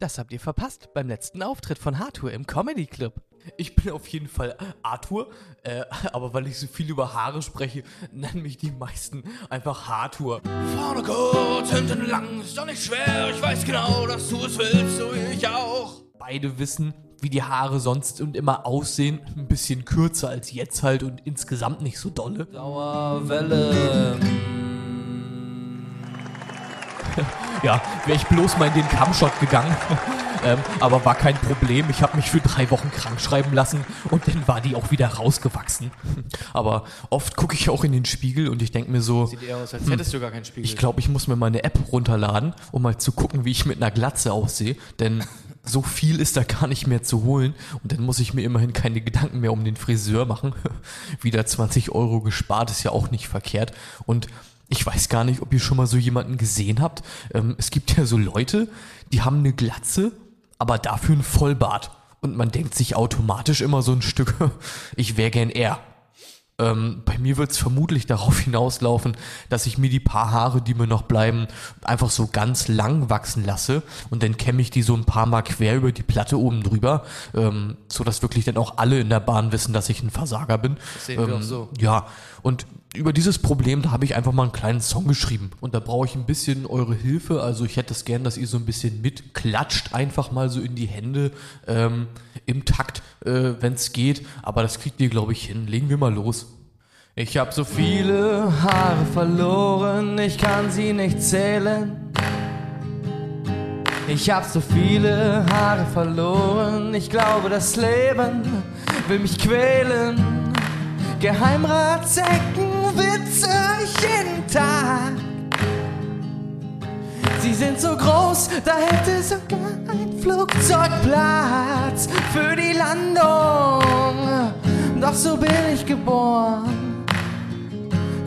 Das habt ihr verpasst beim letzten Auftritt von Hardtour im Comedy Club. Ich bin auf jeden Fall Arthur, äh, aber weil ich so viel über Haare spreche, nennen mich die meisten einfach Hardtour. Vorne kurz, hinten lang, ist doch nicht schwer. Ich weiß genau, dass du es willst, so ich auch. Beide wissen, wie die Haare sonst und immer aussehen. Ein bisschen kürzer als jetzt halt und insgesamt nicht so dolle. Dauerwelle. ja, wäre ich bloß mal in den Kammshot gegangen. ähm, aber war kein Problem. Ich habe mich für drei Wochen krank schreiben lassen und dann war die auch wieder rausgewachsen. aber oft gucke ich auch in den Spiegel und ich denke mir so, Sieht eher aus, als hättest du gar keinen Spiegel. ich glaube, ich muss mir mal eine App runterladen, um mal zu gucken, wie ich mit einer Glatze aussehe. Denn so viel ist da gar nicht mehr zu holen. Und dann muss ich mir immerhin keine Gedanken mehr um den Friseur machen. Wieder 20 Euro gespart ist ja auch nicht verkehrt. Und ich weiß gar nicht, ob ihr schon mal so jemanden gesehen habt. Ähm, es gibt ja so Leute, die haben eine Glatze, aber dafür ein Vollbart. Und man denkt sich automatisch immer so ein Stück, ich wäre gern er. Ähm, bei mir wird es vermutlich darauf hinauslaufen, dass ich mir die paar Haare, die mir noch bleiben, einfach so ganz lang wachsen lasse und dann kämme ich die so ein paar Mal quer über die Platte oben drüber, ähm, so dass wirklich dann auch alle in der Bahn wissen, dass ich ein Versager bin. Das sehen wir auch so. Ja, und über dieses Problem, da habe ich einfach mal einen kleinen Song geschrieben. Und da brauche ich ein bisschen eure Hilfe. Also ich hätte es gern, dass ihr so ein bisschen mitklatscht, einfach mal so in die Hände ähm, im Takt, äh, wenn es geht. Aber das kriegt ihr, glaube ich, hin. Legen wir mal los. Ich habe so viele Haare verloren, ich kann sie nicht zählen. Ich hab so viele Haare verloren, ich glaube das Leben will mich quälen. Geheimratsecken-Witze jeden Tag. Sie sind so groß, da hätte sogar ein Flugzeug Platz für die Landung. Doch so bin ich geboren.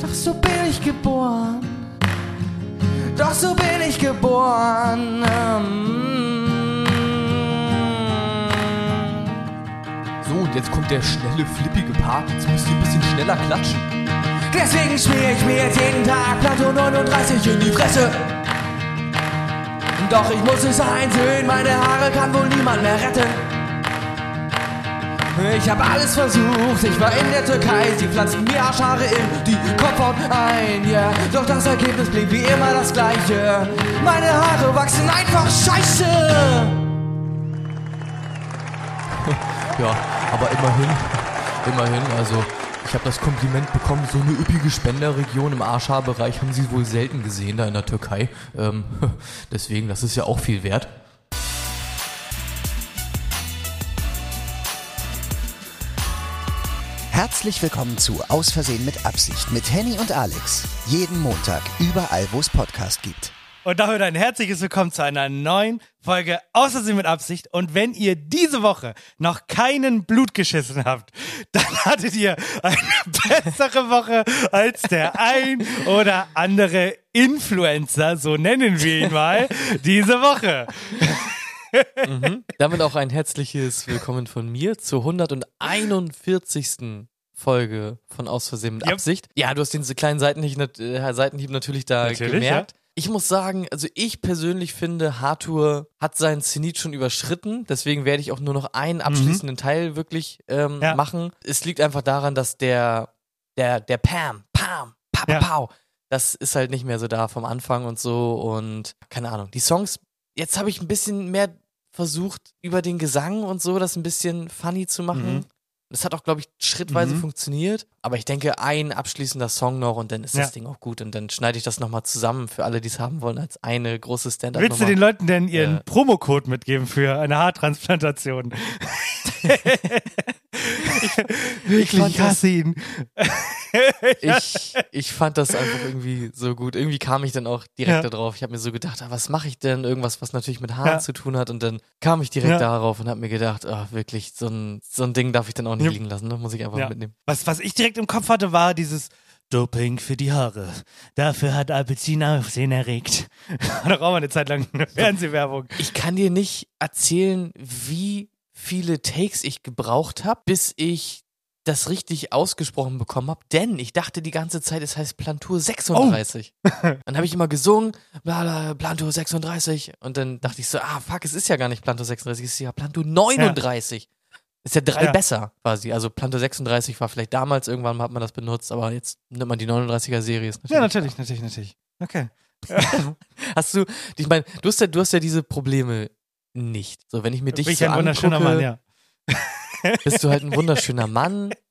Doch so bin ich geboren. Doch so bin ich geboren. So, und jetzt kommt der schnelle, flippige Part. Jetzt müsst ihr ein bisschen schneller klatschen. Deswegen schmier ich mir jetzt jeden Tag Plato 39 in die Fresse. Doch ich muss es einsehen, meine Haare kann wohl niemand mehr retten. Ich hab alles versucht, ich war in der Türkei, sie pflanzten mir Arschhaare in die Kopfhaut ein, ja. Yeah. Doch das Ergebnis blieb wie immer das gleiche. Meine Haare wachsen einfach scheiße. Ja, aber immerhin, immerhin, also ich habe das Kompliment bekommen, so eine üppige Spenderregion im Arschhaarbereich haben sie wohl selten gesehen da in der Türkei. Ähm, deswegen, das ist ja auch viel wert. Herzlich willkommen zu Aus Versehen mit Absicht mit Henny und Alex. Jeden Montag, überall, wo es Podcast gibt. Und damit ein herzliches Willkommen zu einer neuen Folge Außersehen mit Absicht. Und wenn ihr diese Woche noch keinen Blut geschissen habt, dann hattet ihr eine bessere Woche als der ein oder andere Influencer, so nennen wir ihn mal, diese Woche. Damit auch ein herzliches Willkommen von mir zur 141. Folge von Aus Versehen mit Yep. Absicht. Ja, du hast den kleinen Seitenhieb, äh, Seitenhieb natürlich da Natürlich, gemerkt. Ich muss sagen, also ich persönlich finde, Hartur hat seinen Zenit schon überschritten. Deswegen werde ich auch nur noch einen abschließenden Teil wirklich ähm, Ja. machen. Es liegt einfach daran, dass der, der, der Pam, Pam, Papa, Ja. Pau, das ist halt nicht mehr so da vom Anfang und so. Und keine Ahnung, die Songs, jetzt habe ich ein bisschen mehr versucht, über den Gesang und so das ein bisschen funny zu machen. Mhm. Das hat auch, glaube ich, schrittweise Mhm. funktioniert. Aber ich denke, ein abschließender Song noch und dann ist das Ja. Ding auch gut. Und dann schneide ich das nochmal zusammen für alle, die es haben wollen, als eine große stand up Willst du den Leuten denn ihren Äh. Promocode mitgeben für eine Haartransplantation? Wirklich, fand ich hasse ihn. ich, ich fand das einfach irgendwie so gut. Irgendwie kam ich dann auch direkt Ja. darauf. Ich habe mir so gedacht, ah, was mache ich denn? Irgendwas, was natürlich mit Haaren Ja. zu tun hat. Und dann kam ich direkt Ja. darauf und habe mir gedacht, ah, wirklich, so ein, so ein Ding darf ich dann auch nicht Ja. liegen lassen. Ne? Muss ich einfach Ja. mitnehmen. Was, was ich direkt im Kopf hatte, war dieses Doping für die Haare. Dafür hat Alpecin Aufsehen erregt. War doch auch mal eine Zeit lang eine Fernsehwerbung. Ich kann dir nicht erzählen, wie viele Takes ich gebraucht habe, bis ich das richtig ausgesprochen bekommen habe, denn ich dachte die ganze Zeit, es heißt Plantur 36. dann habe ich immer gesungen, bla, bla, Plantur 36 und dann dachte ich so, ah fuck, es ist ja gar nicht Plantur 36, es ist ja Plantur 39. Ist ja drei Ja. besser quasi. Also Plantur 36 war vielleicht damals, irgendwann hat man das benutzt, aber jetzt nimmt man die 39er Serie. Ist Ja, natürlich, natürlich, natürlich. Okay. Hast du, ich meine, du hast ja, du hast ja diese Probleme nicht. So, wenn ich mir dich Bin ich so ein wunderschöner Mann, ja. bist du halt ein wunderschöner Mann.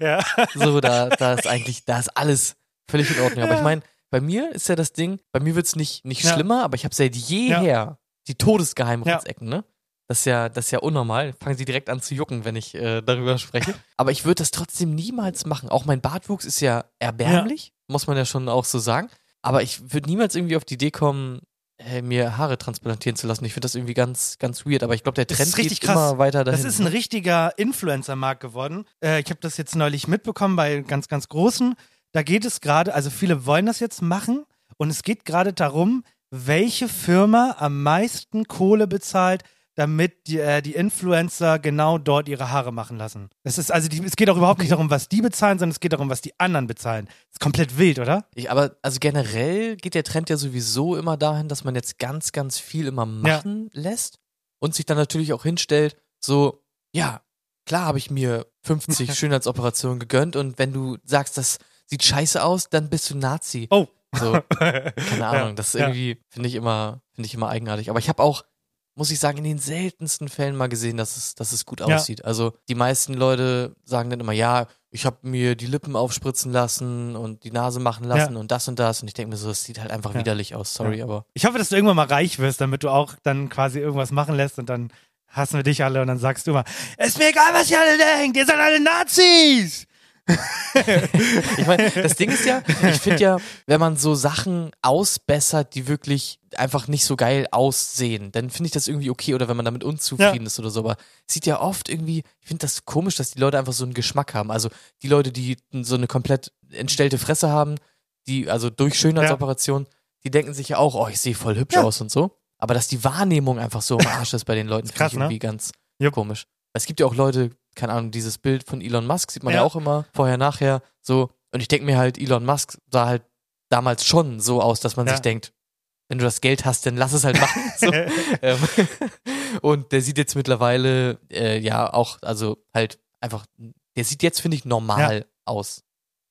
Ja. So, da, da ist eigentlich, da ist alles völlig in Ordnung. Aber ich meine, bei mir ist ja das Ding, bei mir wird's nicht, nicht Ja. schlimmer, aber ich habe seit jeher die Todesgeheimratsecken, ne? Das ist ja, das ist ja unnormal. Fangen sie direkt an zu jucken, wenn ich äh, darüber spreche. Aber ich würde das trotzdem niemals machen. Auch mein Bartwuchs ist ja erbärmlich, muss man ja schon auch so sagen. Aber ich würde niemals irgendwie auf die Idee kommen, äh, mir Haare transplantieren zu lassen. Ich finde das irgendwie ganz, ganz weird. Aber ich glaube, der Trend ist richtig geht krass. immer weiter dahin. Das ist ein richtiger Influencer-Markt geworden. Äh, ich habe das jetzt neulich mitbekommen bei ganz, ganz Großen. Da geht es gerade, also viele wollen das jetzt machen und es geht gerade darum, welche Firma am meisten Kohle bezahlt, damit die, äh, die Influencer genau dort ihre Haare machen lassen. Es ist also, die, es geht auch überhaupt nicht darum, was die bezahlen, sondern es geht darum, was die anderen bezahlen. ist komplett wild, oder? Ich, aber also generell geht der Trend ja sowieso immer dahin, dass man jetzt ganz, ganz viel immer machen lässt und sich dann natürlich auch hinstellt, so, ja, klar habe ich mir 50 Schönheitsoperationen gegönnt und wenn du sagst, das sieht scheiße aus, dann bist du Nazi. Oh. So, keine Ahnung, das ist ja. irgendwie, finde ich immer, finde ich immer eigenartig. Aber ich habe auch, muss ich sagen, in den seltensten Fällen mal gesehen, dass es, dass es gut Ja. aussieht. Also die meisten Leute sagen dann immer, ja, ich habe mir die Lippen aufspritzen lassen und die Nase machen lassen und das und das. Und ich denke mir so, es sieht halt einfach Ja. widerlich aus, sorry, aber Ich hoffe, dass du irgendwann mal reich wirst, damit du auch dann quasi irgendwas machen lässt und dann hassen wir dich alle und dann sagst du mal, ist mir egal, was ihr alle denkt, ihr seid alle Nazis! Ich meine, das Ding ist ja, ich finde ja, wenn man so Sachen ausbessert, die wirklich einfach nicht so geil aussehen, dann finde ich das irgendwie okay oder wenn man damit unzufrieden Ja. ist oder so. Aber es sieht ja oft irgendwie, ich finde das komisch, dass die Leute einfach so einen Geschmack haben. Also die Leute, die so eine komplett entstellte Fresse haben, die, also durch Schönheitsoperation, die denken sich ja auch, oh, ich sehe voll hübsch Ja. aus und so. Aber dass die Wahrnehmung einfach so im Arsch ist bei den Leuten, finde ich ne? irgendwie ganz Jupp. komisch. Es gibt ja auch Leute, keine Ahnung, dieses Bild von Elon Musk sieht man ja, Ja. auch immer vorher, nachher so. Und ich denke mir halt, Elon Musk sah halt damals schon so aus, dass man Ja. sich denkt, wenn du das Geld hast, dann lass es halt machen. so. ähm, und der sieht jetzt mittlerweile äh, ja auch, also halt einfach, der sieht jetzt, finde ich, normal aus.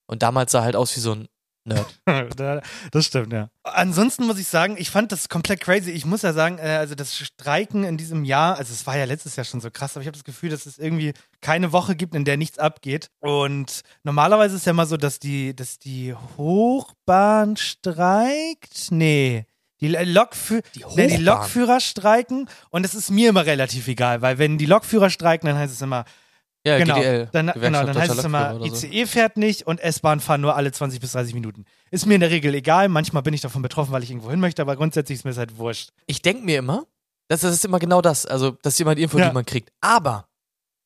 Und damals sah halt aus wie so ein Nerd. Da- das stimmt, ja. Ansonsten muss ich sagen, ich fand das komplett crazy. Ich muss ja sagen, äh, also das Streiken in diesem Jahr, also es war ja letztes Jahr schon so krass, aber ich habe das Gefühl, dass es irgendwie keine Woche gibt, in der nichts abgeht. Und normalerweise ist es ja immer so, dass die, dass die Hochbahn streikt. Nee. Die, Lokfü Die nee, die? Lokführer streiken und es ist mir immer relativ egal, weil wenn die Lokführer streiken, dann heißt es immer, Ja, genau, GDL. dann, genau, dann heißt es immer, so. ICE fährt nicht und S-Bahn fahren nur alle 20 bis 30 Minuten. Ist mir in der Regel egal, manchmal bin ich davon betroffen, weil ich irgendwo hin möchte, aber grundsätzlich ist mir das halt wurscht. ich denke mir immer, das, das ist immer genau das. Also, das ist immer die Info, Ja. die man kriegt. Aber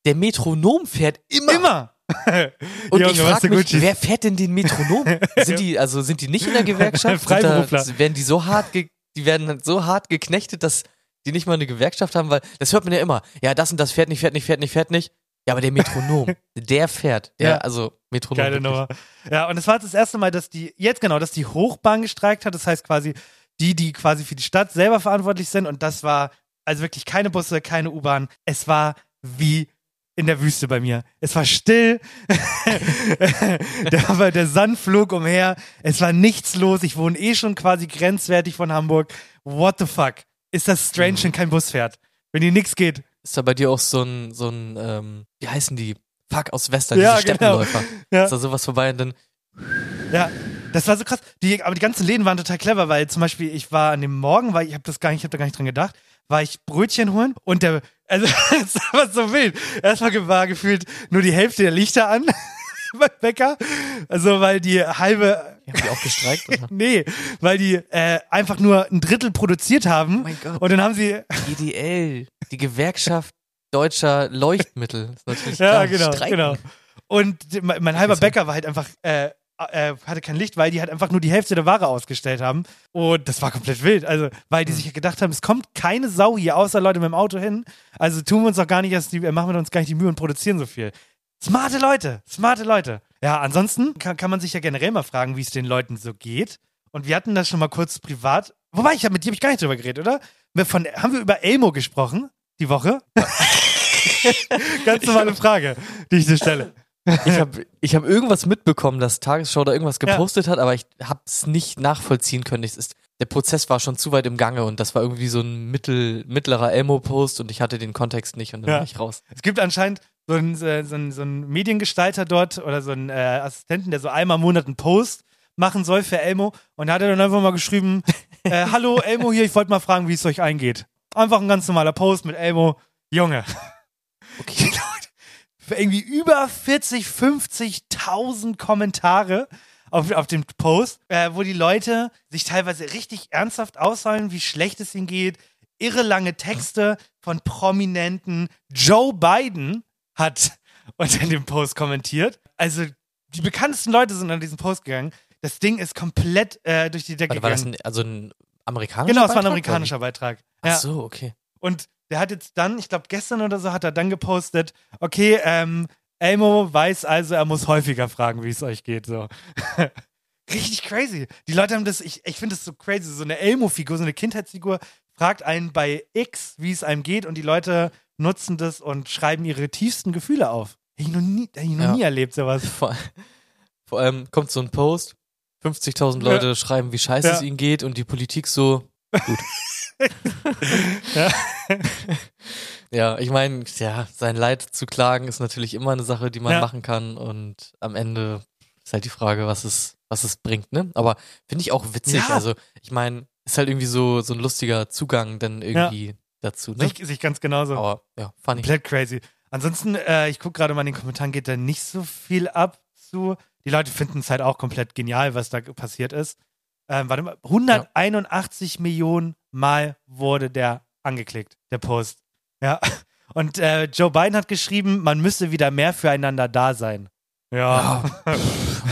der Metronom fährt immer. Immer! Und Junge, ich frage mich, wer fährt denn den Metronom? sind die, also sind die nicht in der Gewerkschaft? Freiberufler. Da, werden die so hart, die werden so hart geknechtet, dass die nicht mal eine Gewerkschaft haben, weil das hört man ja immer. Ja, das und das fährt nicht, fährt nicht, fährt nicht, fährt nicht. Ja, aber der Metronom, der fährt. Der, Ja. also Metronom. Geile wirklich. Nummer. Ja, und es war das erste Mal, dass die, jetzt genau, dass die Hochbahn gestreikt hat. Das heißt quasi, die, die quasi für die Stadt selber verantwortlich sind. Und das war also wirklich keine Busse, keine U-Bahn. Es war wie in der Wüste bei mir. Es war still. der, der Sand flog umher. Es war nichts los. Ich wohne eh schon quasi grenzwertig von Hamburg. What the fuck? Ist das strange, wenn kein Bus fährt? Wenn hier nichts geht. Ist da bei dir auch so ein, so ein, ähm, wie heißen die? Fuck aus Western, Ja, diese genau. Steppenläufer. Ja. Ist da sowas vorbei und dann, Ja, das war so krass. Die, aber die ganzen Läden waren total clever, weil zum Beispiel ich war an dem Morgen, weil ich habe das gar nicht, ich habe da gar nicht dran gedacht, war ich Brötchen holen und der, Also, es war so wild. Erstmal war gefühlt nur die Hälfte der Lichter an beim Bäcker. Also, weil die halbe, Haben die auch gestreikt? Oder? nee, weil die äh, einfach nur ein Drittel produziert haben. Oh mein Gott. Und dann haben sie, GDL, die Gewerkschaft deutscher Leuchtmittel. Ja, genau, streiken. genau. Und mein, mein halber. Bäcker war halt einfach, äh, äh, hatte kein Licht, weil die halt einfach nur die Hälfte der Ware ausgestellt haben. Und das war komplett wild. Also, weil die sich gedacht haben, es kommt keine Sau hier, außer Leute mit dem Auto hin. Also tun wir uns doch gar nicht erst die, äh, machen wir uns gar nicht die Mühe und produzieren so viel. Smarte Leute, smarte Leute. Ja, ansonsten kann, kann man sich ja generell mal fragen, wie es den Leuten so geht. Und wir hatten das schon mal kurz privat. Wobei, ich hab, mit dir habe ich gar nicht drüber geredet, oder? Von, haben wir über Elmo gesprochen, die Woche? Ganz normale Frage, die ich dir stelle. Ich habe ich hab irgendwas mitbekommen, dass Tagesschau da irgendwas Ja. gepostet hat, aber ich habe es nicht nachvollziehen können. Ist, der Prozess war schon zu weit im Gange und das war irgendwie so ein mittel, mittlerer Elmo-Post und ich hatte den Kontext nicht und dann Ja. war ich raus. Es gibt anscheinend so einen, äh, so einen, so einen Mediengestalter dort oder so einen äh, Assistenten, der so einmal im Monat einen Post machen soll für Elmo. Und da hat er dann einfach mal geschrieben, äh, hallo Elmo hier, ich wollte mal fragen, wie es euch eingeht. Einfach ein ganz normaler Post mit Elmo. Junge. Okay. Für irgendwie über 40, 50.000 Kommentare auf, auf dem Post, äh, wo die Leute sich teilweise richtig ernsthaft ausholen, wie schlecht es ihnen geht. Irre lange Texte von Prominenten. Joe Biden hat unter dem Post kommentiert. Also die bekanntesten Leute sind an diesen Post gegangen. Das Ding ist komplett äh, durch die Decke Warte, war das gegangen. ein, also ein amerikanischer genau, es war ein amerikanischer Beitrag. Ja. Ach so, okay. Und der hat jetzt dann, ich glaube gestern oder so, hat er dann gepostet, okay, ähm, Elmo weiß also, er muss häufiger fragen, wie es euch geht. So. Richtig crazy. Die Leute haben das, ich, ich finde das so crazy, so eine Elmo-Figur, so eine Kindheitsfigur, fragt einen bei X, wie es einem geht und die Leute nutzen das und schreiben ihre tiefsten Gefühle auf. Hätte ich noch nie, hätte ich noch Ja. nie erlebt, sowas. Vor, vor allem kommt so ein Post, 50.000 Leute schreiben, wie scheiße Ja. es ihnen geht und die Politik so, gut. Ja. ja, ich meine, ja, sein Leid zu klagen ist natürlich immer eine Sache, die man Ja. machen kann und am Ende ist halt die Frage, was es, was es bringt, ne? Aber finde ich auch witzig, Ja. also ich meine, ist halt irgendwie so, so ein lustiger Zugang dann irgendwie dazu, ne? Sich, sich ganz genauso. Aber ja, fand ich. Komplett crazy. Ansonsten, äh, ich gucke gerade mal in den Kommentaren, geht da nicht so viel ab zu. Die Leute finden es halt auch komplett genial, was da passiert ist. Ähm, warte mal, 181 Millionen Mal wurde der angeklickt, der Post. Ja. Und äh, Joe Biden hat geschrieben, man müsse wieder mehr füreinander da sein. Ja.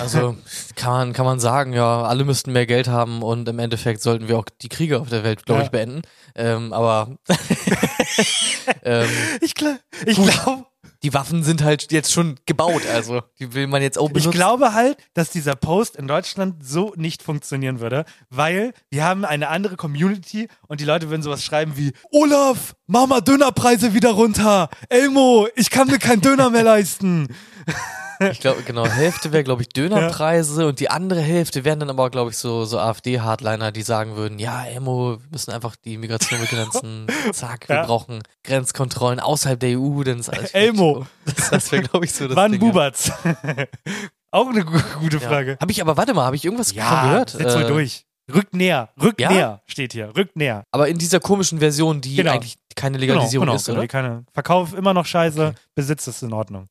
Also kann man, kann man sagen, ja, alle müssten mehr Geld haben und im Endeffekt sollten wir auch die Kriege auf der Welt, glaube Ja. ich, beenden. Ähm, aber ähm, Ich, gl ich glaube, die Waffen sind halt jetzt schon gebaut, also die will man jetzt auch Ich benutzen. glaube halt, dass dieser Post in Deutschland so nicht funktionieren würde, weil wir haben eine andere Community und die Leute würden sowas schreiben wie Olaf, mach mal Dönerpreise wieder runter. Elmo, ich kann mir keinen Döner mehr leisten. Ich glaube, genau, Hälfte wäre, glaube ich, Dönerpreise und die andere Hälfte wären dann aber, glaube ich, so, so AfD-Hardliner, die sagen würden, ja, Emo, wir müssen einfach die Migration begrenzen, zack, wir Ja. brauchen Grenzkontrollen außerhalb der EU, dann ist alles Elmo. Das, das wäre, glaube ich, so das Wann Ding. ja. Bubatz? Auch eine gu gute Ja. Frage. Habe ich aber, warte mal, habe ich irgendwas davon gehört? setz wohl Äh, durch. Rückt näher, rückt Ja? näher, steht hier, rückt näher. Aber in dieser komischen Version, die Genau. eigentlich keine Legalisierung genau, ist, genau, oder? die keine. Verkauf immer noch scheiße, Okay. Besitz ist in Ordnung.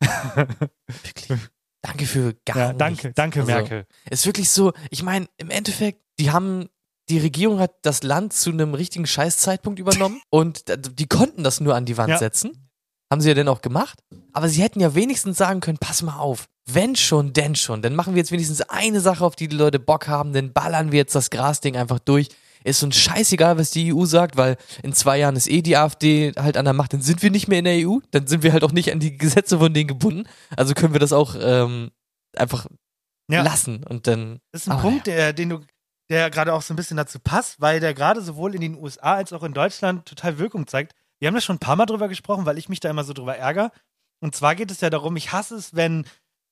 Wirklich. Danke für gar Ja, danke, nichts. danke Also, Merkel. Ist wirklich so, ich meine, im Endeffekt, die haben, die Regierung hat das Land zu einem richtigen Scheißzeitpunkt übernommen und d- die konnten das nur an die Wand Ja. setzen. Haben sie ja dann auch gemacht. Aber sie hätten ja wenigstens sagen können, pass mal auf, wenn schon, denn schon, dann machen wir jetzt wenigstens eine Sache, auf die die Leute Bock haben, dann ballern wir jetzt das Grasding einfach durch. Ist uns scheißegal, was die EU sagt, weil in zwei Jahren ist eh die AfD halt an der Macht, dann sind wir nicht mehr in der EU, dann sind wir halt auch nicht an die Gesetze von denen gebunden. Also können wir das auch ähm, einfach Ja. lassen und dann. Das ist ein Aber Punkt, der, den du, der gerade auch so ein bisschen dazu passt, weil der gerade sowohl in den USA als auch in Deutschland total Wirkung zeigt. Wir haben da schon ein paar Mal drüber gesprochen, weil ich mich da immer so drüber ärgere. Und zwar geht es ja darum, ich hasse es, wenn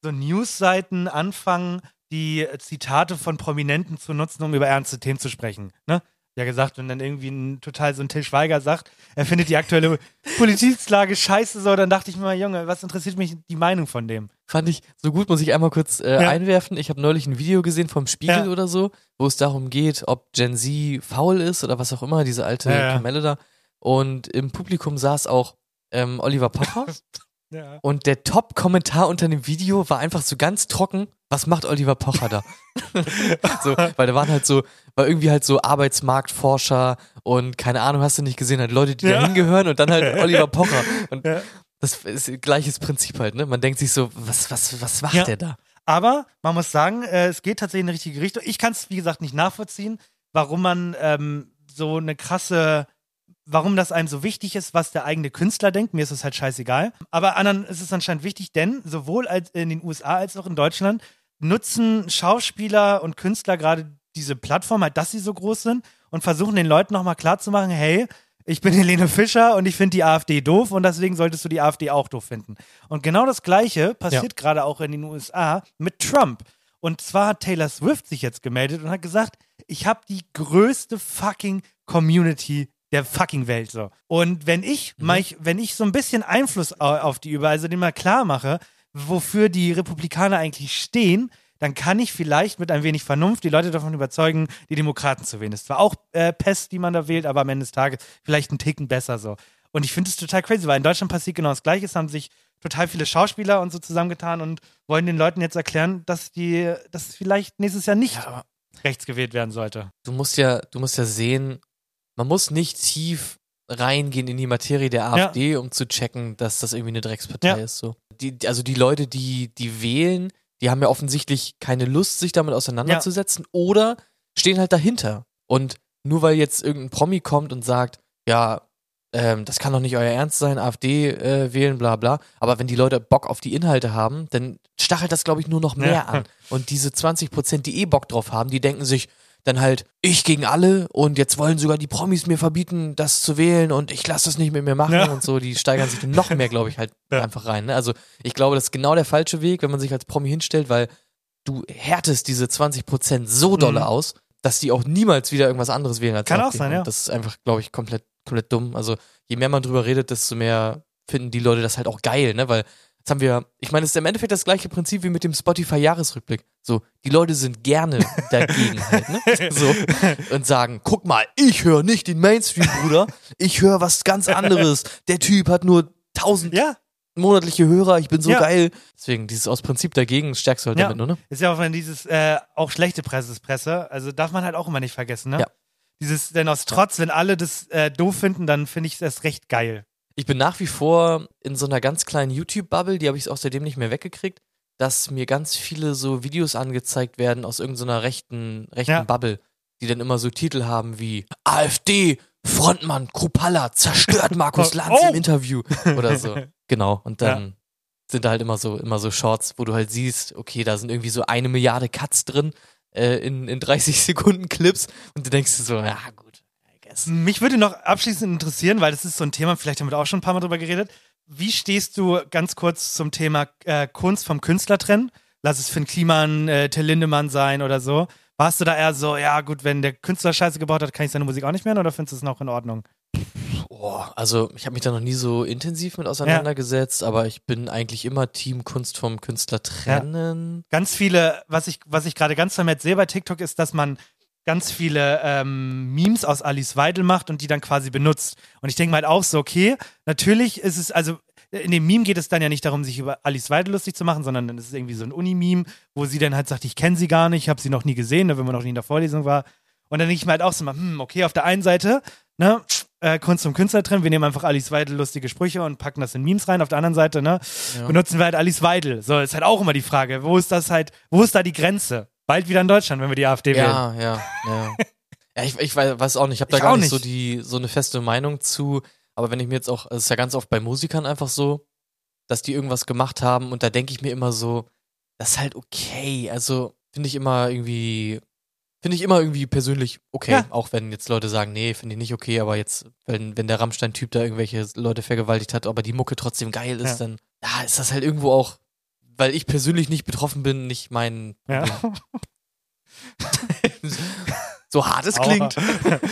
so Newsseiten anfangen, die Zitate von Prominenten zu nutzen, um über ernste Themen zu sprechen. Ne? Ja gesagt, wenn dann irgendwie ein total so ein Till Schweiger sagt, er findet die aktuelle Politiklage scheiße so, dann dachte ich mir mal, Junge, was interessiert mich die Meinung von dem? Fand ich so gut, muss ich einmal kurz äh, Ja. einwerfen. Ich habe neulich ein Video gesehen vom Spiegel Ja. oder so, wo es darum geht, ob Gen Z faul ist oder was auch immer, diese alte Ja. Kamelle da. und im Publikum saß auch ähm, Oliver Pocher. Ja. Und der Top-Kommentar unter dem Video war einfach so ganz trocken. Was macht Oliver Pocher da? so, weil da waren halt so, war irgendwie halt so Arbeitsmarktforscher und keine Ahnung, hast du nicht gesehen, halt Leute, die Ja. da hingehören und dann halt Oliver Pocher. Und Ja. das ist gleiches Prinzip halt, ne? Man denkt sich so, was, was, was macht Ja. der da? Aber man muss sagen, äh, es geht tatsächlich in die richtige Richtung. Ich kann es, wie gesagt, nicht nachvollziehen, warum man ähm, so eine krasse, warum das einem so wichtig ist, was der eigene Künstler denkt. Mir ist es halt scheißegal. Aber anderen ist es anscheinend wichtig, denn sowohl als in den USA als auch in Deutschland nutzen Schauspieler und Künstler gerade diese Plattform halt, dass sie so groß sind und versuchen den Leuten nochmal klarzumachen, hey, ich bin Helene Fischer und ich finde die AfD doof und deswegen solltest du die AfD auch doof finden. Und genau das Gleiche passiert gerade auch in den USA mit Trump. Und zwar hat Taylor Swift sich jetzt gemeldet und hat gesagt, ich habe die größte fucking Community der fucking Welt so. Und wenn ich, Mhm. ich wenn ich so ein bisschen Einfluss au- auf die über, also dem mal klar mache, wofür die Republikaner eigentlich stehen, dann kann ich vielleicht mit ein wenig Vernunft die Leute davon überzeugen, die Demokraten zu wählen. Ist zwar auch äh, Pest, die man da wählt, aber am Ende des Tages vielleicht einen Ticken besser so. Und ich finde es total crazy, weil in Deutschland passiert genau das Gleiche. Es haben sich total viele Schauspieler und so zusammengetan und wollen den Leuten jetzt erklären, dass die, dass es vielleicht nächstes Jahr nicht Ja, rechts gewählt werden sollte. du musst ja, du musst ja sehen, man muss nicht tief reingehen in die Materie der AfD, um zu checken, dass das irgendwie eine Dreckspartei Ja. ist. So. Die, also die Leute, die, die wählen, die haben ja offensichtlich keine Lust, sich damit auseinanderzusetzen oder stehen halt dahinter. Und nur weil jetzt irgendein Promi kommt und sagt, ja, ähm, das kann doch nicht euer Ernst sein, AfD äh, wählen, bla bla. Aber wenn die Leute Bock auf die Inhalte haben, dann stachelt das, glaube ich, nur noch mehr Ja. an. Und diese 20 Prozent, die eh Bock drauf haben, die denken sich dann halt, ich gegen alle und jetzt wollen sogar die Promis mir verbieten, das zu wählen und ich lasse das nicht mit mir machen Ja. und so. Die steigern sich noch mehr, glaube ich, halt Ja. einfach rein. Ne? Also ich glaube, das ist genau der falsche Weg, wenn man sich als Promi hinstellt, weil du härtest diese 20 Prozent so dolle Mhm. aus, dass die auch niemals wieder irgendwas anderes wählen als Kann auch sein, ja. Das ist einfach, glaube ich, komplett, komplett dumm. Also je mehr man drüber redet, desto mehr finden die Leute das halt auch geil, ne? Weil jetzt haben wir, ich meine, es ist im Endeffekt das gleiche Prinzip wie mit dem Spotify-Jahresrückblick. So, die Leute sind gerne dagegen halt, ne? So. Und sagen, guck mal, ich höre nicht den Mainstream, Bruder. Ich höre was ganz anderes. Der Typ hat nur 1000 Ja, monatliche Hörer, ich bin so Ja. geil. Deswegen, dieses aus Prinzip dagegen stärkst du halt Ja. damit nur, ne? ist ja auch wenn dieses, äh, auch schlechte Presse ist Presse. Also darf man halt auch immer nicht vergessen, ne? Ja. Dieses, denn aus Trotz, wenn alle das äh, doof finden, dann finde ich es erst recht geil. Ich bin nach wie vor in so einer ganz kleinen YouTube-Bubble, die habe ich außerdem nicht mehr weggekriegt, dass mir ganz viele so Videos angezeigt werden aus irgendeiner rechten, rechten Ja. Bubble, die dann immer so Titel haben wie AfD, Frontmann, Krupalla, zerstört Markus Lanz Oh. im Interview oder so. Genau. Und dann sind da halt immer so, immer so Shorts, wo du halt siehst, okay, da sind irgendwie so eine Milliarde Cuts drin äh, in, in 30 Sekunden Clips und du denkst so, ja gut, I guess. Mich würde noch abschließend interessieren, weil das ist so ein Thema, vielleicht haben wir da auch schon ein paar Mal drüber geredet. Wie stehst du ganz kurz zum Thema äh, Kunst vom Künstler trennen? Lass es Finn Kliman, äh, Till Lindemann sein oder so. Warst du da eher so, ja gut, wenn der Künstler Scheiße gebaut hat, kann ich seine Musik auch nicht mehr hören oder findest du es noch in Ordnung? Oh, also ich habe mich da noch nie so intensiv mit auseinandergesetzt, aber ich bin eigentlich immer Team Kunst vom Künstler trennen. Ganz viele, was ich, was ich gerade ganz vermehrt sehe bei TikTok, ist, dass man ganz viele ähm, Memes aus Alice Weidel macht und die dann quasi benutzt. Und ich denke mal halt auch so, okay, natürlich ist es, also in dem Meme geht es dann ja nicht darum, sich über Alice Weidel lustig zu machen, sondern dann ist es irgendwie so ein Uni-Meme, wo sie dann halt sagt, ich kenne sie gar nicht, ich habe sie noch nie gesehen, ne, wenn man noch nie in der Vorlesung war. Und dann denke ich mir halt auch so mal, hm, okay, auf der einen Seite, ne, äh, Kunst zum Künstler trennen, wir nehmen einfach Alice Weidel lustige Sprüche und packen das in Memes rein. Auf der anderen Seite, ne, Ja. benutzen wir halt Alice Weidel. So, ist halt auch immer die Frage, wo ist das halt, wo ist da die Grenze? Bald wieder in Deutschland, wenn wir die AfD wählen. Ja, ja, ja. ja ich, ich weiß, auch nicht, ich habe da Ich gar auch nicht so nicht. die so eine feste Meinung zu, aber wenn ich mir jetzt auch, es ist ja ganz oft bei Musikern einfach so, dass die irgendwas gemacht haben und da denke ich mir immer so, das ist halt okay, also finde ich immer irgendwie finde ich immer irgendwie persönlich okay, Ja. auch wenn jetzt Leute sagen, nee, finde ich nicht okay, aber jetzt wenn wenn der Rammstein Typ da irgendwelche Leute vergewaltigt hat, aber die Mucke trotzdem geil ist, Ja. dann ja, ist das halt irgendwo auch weil ich persönlich nicht betroffen bin, nicht mein Ja. so hart es klingt.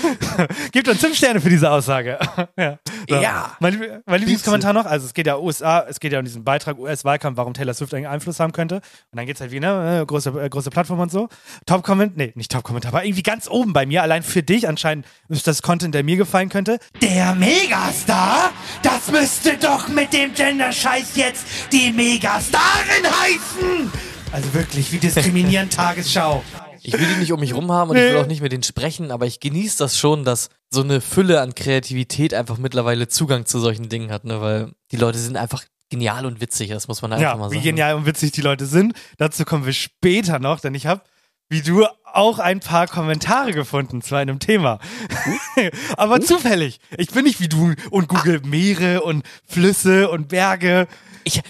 Gibt uns fünf Sterne für diese Aussage. ja. Ja. Mein, mein Lieblingskommentar noch, also es geht ja USA, es geht ja um diesen Beitrag US-Wahlkampf, warum Taylor Swift einen Einfluss haben könnte. Und dann geht's halt wie, ne, äh, große, äh, große Plattform und so. Top-Comment, nee, nicht Top-Kommentar, aber irgendwie ganz oben bei mir, allein für dich, anscheinend ist das Content, der mir gefallen könnte. Der Megastar? Das müsste doch mit dem Gender-Scheiß jetzt die Megastarin heißen! Also wirklich, wie diskriminierend Tagesschau. Ich will die nicht um mich rum haben und ich will auch nicht mit denen sprechen, aber ich genieße das schon, dass so eine Fülle an Kreativität einfach mittlerweile Zugang zu solchen Dingen hat, ne? Weil die Leute sind einfach genial und witzig, das muss man einfach Ja, mal wie sagen. genial und witzig die Leute sind. Dazu kommen wir später noch, denn ich habe, wie du, auch ein paar Kommentare gefunden zu einem Thema. Aber zufällig. Ich bin nicht wie du und Google Meere und Flüsse und Berge. Ich,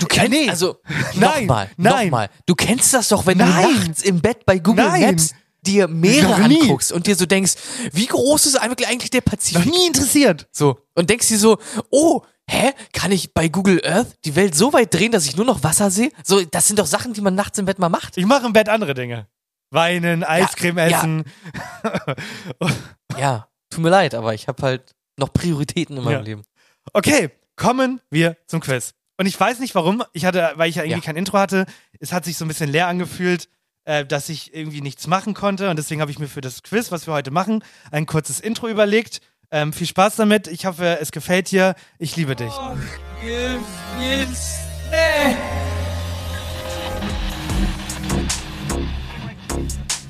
du kennst, nee. also, Nein, nochmal, nein. nochmal. Du kennst das doch, wenn Nein. du nachts im Bett bei Google Nein. Maps dir Meere Noch anguckst und dir so denkst, wie groß ist eigentlich der Noch Pazifik? nie interessiert. So. Und denkst dir so, oh, hä? Kann ich bei Google Earth die Welt so weit drehen, dass ich nur noch Wasser sehe? So, das sind doch Sachen, die man nachts im Bett mal macht. Ich mache im Bett andere Dinge. Weinen, Eiscreme ja. essen. Ja, tut mir leid, aber ich habe halt noch Prioritäten in meinem Ja. Leben. Okay, kommen wir zum Quiz. Und ich weiß nicht warum. Ich hatte, weil ich ja irgendwie Ja. kein Intro hatte, es hat sich so ein bisschen leer angefühlt, äh, dass ich irgendwie nichts machen konnte. Und deswegen habe ich mir für das Quiz, was wir heute machen, ein kurzes Intro überlegt. Ähm, viel Spaß damit. Ich hoffe, es gefällt dir. Ich liebe dich.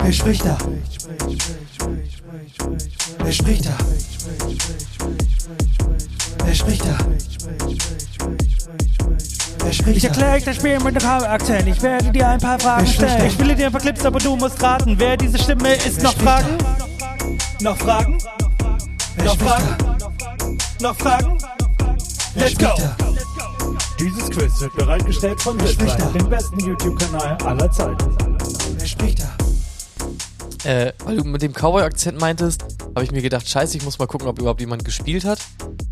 Wer spricht da? Wer spricht da? Wer spricht da? Wer spricht Ich erkläre euch das Spiel mit einem Akzent. Ich werde dir ein paar Fragen stellen. da? Ich spiele dir ein paar Clips, aber du musst raten, wer diese Stimme ist. Noch Fragen? Noch Fragen? Noch Fragen? Noch Fragen? Wer Let's spricht go. Dieses Quiz wird bereitgestellt von spricht da? Wildwein, dem besten YouTube-Kanal aller Zeiten. Wer spricht da? Äh, weil du mit dem Cowboy-Akzent meintest, habe ich mir gedacht, scheiße, ich muss mal gucken, ob überhaupt jemand gespielt hat.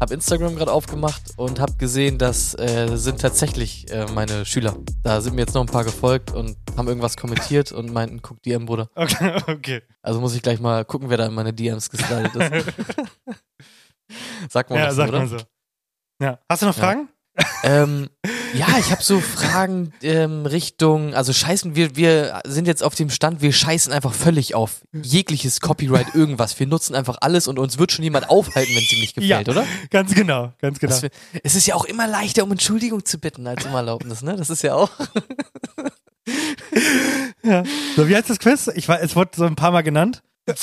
Hab Instagram gerade aufgemacht und hab gesehen, das äh, sind tatsächlich äh, meine Schüler. Da sind mir jetzt noch ein paar gefolgt und haben irgendwas kommentiert und meinten, guck DM, Bruder. Okay, okay. Also muss ich gleich mal gucken, wer da in meine DMs geslidet ist. Sag mal Ja, was, sag oder? mal so. Ja. Hast du noch Ja. Ähm, ja, ich habe so Fragen ähm, Richtung, also scheißen, wir, wir sind jetzt auf dem Stand, wir scheißen einfach völlig auf jegliches Copyright, irgendwas. Wir nutzen einfach alles und uns wird schon jemand aufhalten, wenn es ihm nicht gefällt, ja, oder? ganz genau, ganz genau. Wir, es ist ja auch immer leichter, um Entschuldigung zu bitten, als um Erlaubnis, ne? Das ist ja auch. Ja. So, wie heißt das Quiz? Ich weiß, es wurde so ein paar Mal genannt. Wer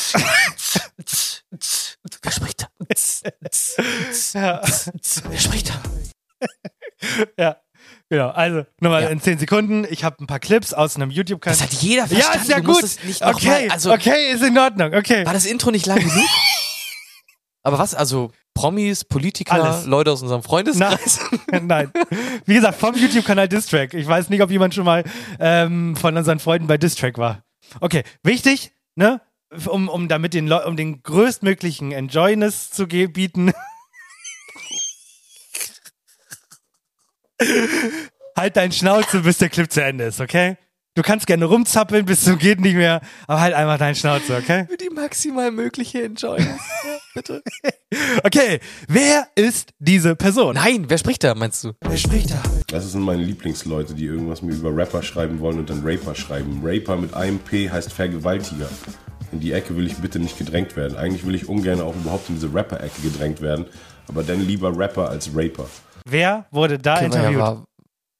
spricht da? Ja. Wer spricht da? ja. Genau, also nochmal Ja. in 10 Sekunden. Ich habe ein paar Clips aus einem YouTube-Kanal. Das hat jeder Ja, verstanden. ist ja du gut. nicht Okay, mal, also, okay, ist in Ordnung. Okay. War das Intro nicht lang genug? Aber was, also Promis, Politiker, Alles. Leute aus unserem Freundeskreis? Nein. Nein. Wie gesagt, vom YouTube-Kanal Distrack. Ich weiß nicht, ob jemand schon mal ähm, von unseren Freunden bei Distrack war. Okay, wichtig, ne? Um, um damit den Leu um den größtmöglichen Enjoyness zu bieten. Halt deinen Schnauze, bis der Clip zu Ende ist, okay? Du kannst gerne rumzappeln, bis zum geht nicht mehr, aber halt einfach deinen Schnauze, okay? Für die maximal mögliche Enjoyment. Bitte. Okay, wer ist diese Person? Nein, wer spricht da, meinst du? Wer spricht da? Das sind meine Lieblingsleute, die irgendwas mir über Rapper schreiben wollen und dann Raper schreiben. Raper mit einem P heißt Vergewaltiger. In die Ecke will ich bitte nicht gedrängt werden. Eigentlich will ich ungern auch überhaupt in diese Rapper-Ecke gedrängt werden. Aber dann lieber Rapper als Raper. Wer wurde da Okay, interviewt? Ja, war,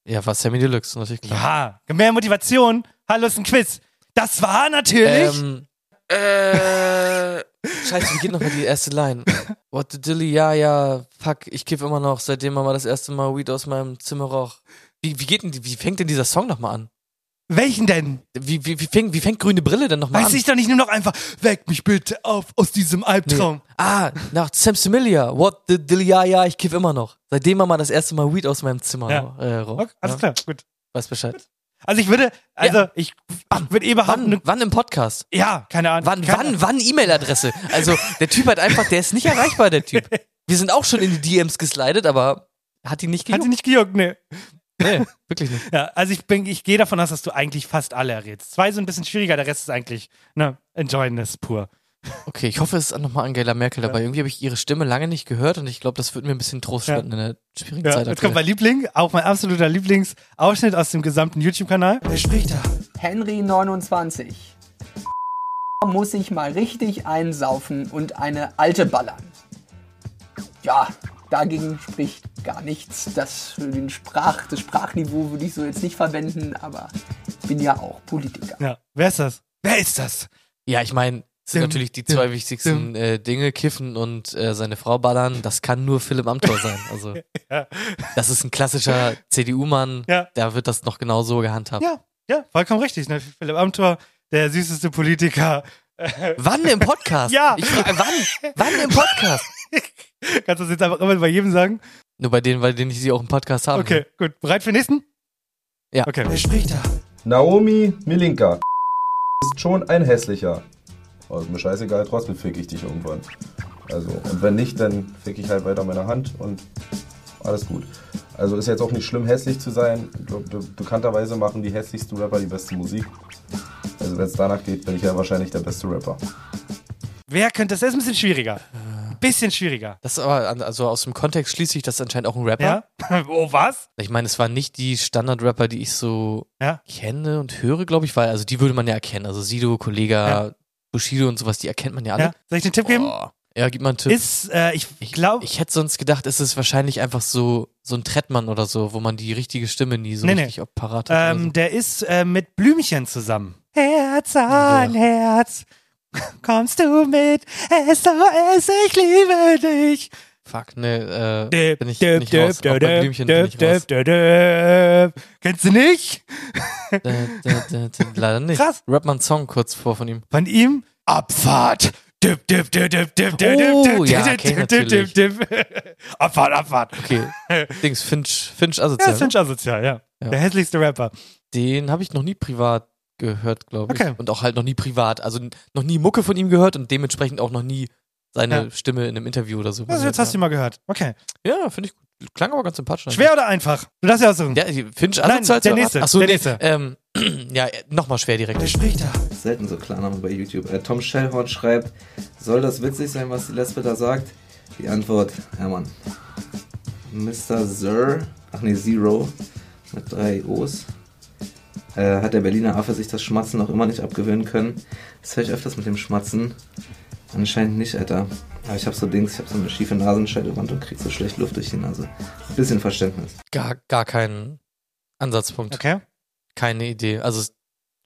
ja, war Sammy Deluxe, natürlich klar. Ja, mehr Motivation. Hallo, ist ein Quiz. Das war natürlich. Ähm, äh, scheiße, wie geht nochmal die erste Line? What the dilly, ja, ja, fuck, ich kiff immer noch, seitdem Mama das erste Mal Weed aus meinem Zimmer roch. Wie, wie geht denn, wie fängt denn dieser Song nochmal an? Welchen denn? Wie, wie, wie, fängt, wie fängt Grüne Brille denn nochmal an? Weiß ich doch nicht nur noch einfach. Weck mich bitte auf aus diesem Albtraum. Ah, nach Sam Similia. What the dilly, ja, ja, ich kiff immer noch. Seitdem Mama das erste Mal Weed aus meinem Zimmer Ja. äh, roch. Okay, alles ja, klar, gut. Weiß Bescheid. Also ich würde, also ich würde eh behaupten, Wann, wann im Podcast? ja, keine Ahnung. Wann, keine, wann, wann E-Mail-Adresse? Also, der Typ hat einfach, der ist nicht erreichbar, der Typ. Wir sind auch schon in die DMs geslidet, aber hat ihn nicht Hat sie gejuckt. nicht gejuckt, ne. Nee, wirklich nicht. Ja, also ich bin, ich gehe davon aus, dass du eigentlich fast alle errätst. Zwei sind ein bisschen schwieriger, der Rest ist eigentlich, ne, Enjoyness pur. Okay, ich hoffe, es ist nochmal Angela Merkel dabei. Irgendwie habe ich ihre Stimme lange nicht gehört und ich glaube, das wird mir ein bisschen Trost Ja. spenden in der schwierigen Ja, Zeit. jetzt kommt mein Liebling, auch mein absoluter Lieblingsausschnitt aus dem gesamten YouTube-Kanal. Wer spricht da? Henry 29 muss sich mal richtig einsaufen und eine alte ballern. Ja, dagegen spricht gar nichts. Das, für den Sprach, das Sprachniveau würde ich so jetzt nicht verwenden, aber ich bin ja auch Politiker. Ja, wer ist das? Wer ist das? Ja, ich meine, das sind Dim, natürlich die dim, zwei wichtigsten äh, Dinge, Kiffen und äh, seine Frau ballern. Das kann nur Philipp Amthor sein. Also Ja. das ist ein klassischer CDU-Mann. Ja. Da wird das noch genau so gehandhabt. Ja, ja, vollkommen richtig. Ne? Philipp Amthor, der süßeste Politiker. Wann im Podcast? Ja. Ich frage, wann? Wann im Podcast? Kannst du das jetzt einfach immer bei jedem sagen? Nur bei denen, bei denen ich sie auch im Podcast habe. Okay, gut. Bereit für den nächsten? Ja. Okay. Wer spricht da? Naomi Milinka ist schon ein hässlicher. Aber ist mir scheißegal, trotzdem fick ich dich irgendwann. Also, und wenn nicht, dann fick ich halt weiter meine Hand und alles gut. Also ist jetzt auch nicht schlimm, hässlich zu sein. Be be bekannterweise machen die hässlichsten Rapper die beste Musik. Also wenn es danach geht, bin ich ja wahrscheinlich der beste Rapper. Wer könnte das? Das ist ein bisschen schwieriger. Ein bisschen schwieriger. Das ist aber, also aus dem Kontext schließe ich das anscheinend auch ein Rapper. Ja? oh, was? Ich meine, es waren nicht die Standard-Rapper, die ich so Ja. kenne und höre, glaube ich, weil, also die würde man ja erkennen. Also Sido, Kollega, Ja. Bushido und sowas, die erkennt man ja alle. Ja? Soll ich den Tipp geben? Oh. Ja, gib mal einen Tipp. Ist, äh, ich glaube, Ich hätte sonst gedacht, es ist wahrscheinlich einfach so, so ein Trettmann oder so, wo man die richtige Stimme nie so Nee, nee. richtig auch parat hat. ähm, so. der ist äh, mit Blümchen zusammen. Herz an Herz, kommst du mit, SOS, ich liebe dich. Fuck, ne, äh, Dip, bin ich dip, nicht dip, raus. Bei dip, Blümchen bin ich dip, raus. dip, dip. Kennst du nicht? Leider nicht. Krass. Rap mal einen Song kurz vor von ihm. Von ihm Abfahrt. Dip, dip, dip, dip, dip, dip, Oh, dip, ja, dip, dip, dip, dip, dip. Abfahrt, Abfahrt. Okay, Dings, Finch, Finch Ja, Asozial. das finde ich asozial, ja. Ja. Der hässlichste Rapper. Den habe ich noch nie privat gehört, glaube ich. Okay. Und auch halt noch nie privat. Also noch nie Mucke von ihm gehört und dementsprechend auch noch nie seine Ja. Stimme in einem Interview oder so. Also jetzt hast du ihn mal gehört. Okay. Ja, finde ich gut. Klang aber ganz sympathisch. Schwer oder einfach? Du darfst ja aussuchen. Ja, Finch Nein, Asozial der zu nächste, erraten? Ach so, der nee, nächste. Ähm, ja, nochmal schwer direkt. Wer spricht da? Selten so Klarnamen bei YouTube. Äh, Tom Shellhorn schreibt, soll das witzig sein, was die Lesbe da sagt? Die Antwort, ja Mann. Mr. Zer, ach nee, Zero, mit drei O's, äh, hat der Berliner Affe sich das Schmatzen noch immer nicht abgewöhnen können. Das höre ich öfters mit dem Schmatzen. Anscheinend nicht, Alter. Aber ich habe so Dings, ich habe so eine schiefe Nasenscheidewand und krieg so schlecht Luft durch die Nase. Ein bisschen Verständnis. Gar, gar keinen Ansatzpunkt. Okay. Keine Idee. Also es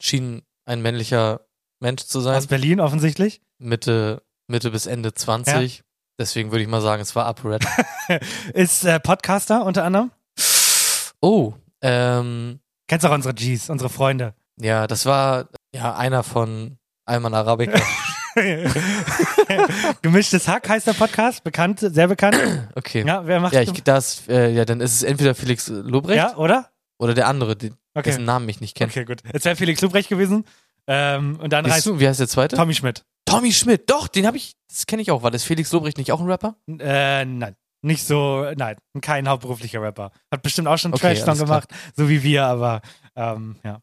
schien ein männlicher Mensch zu sein. Aus Berlin offensichtlich. Mitte, Mitte bis Ende 20. Deswegen würde ich mal sagen, es war ApoRed. Ist äh, Podcaster unter anderem. oh, ähm, Kennst auch unsere Gs, unsere Freunde. ja, das war ja einer von Alman Arabica. Gemischtes Hack heißt der Podcast, bekannt, sehr bekannt. Okay. Ja, wer macht Ja, ich, das, äh, ja, dann ist es entweder Felix Lobrecht Ja, oder? oder der andere, den, Okay. dessen Namen ich nicht kenne. Okay, gut. Jetzt wäre Felix Lubrecht gewesen. Ähm, und dann Siehst reißt du, wie heißt der zweite? Tommy Schmidt. Tommy Schmidt. Doch, den habe ich, das kenne ich auch. War das Felix Lobrecht nicht auch ein Rapper? Äh, nein. Nicht so, nein, kein hauptberuflicher Rapper. Hat bestimmt auch schon Okay, Trash-Song gemacht, so wie wir, aber ähm, ja.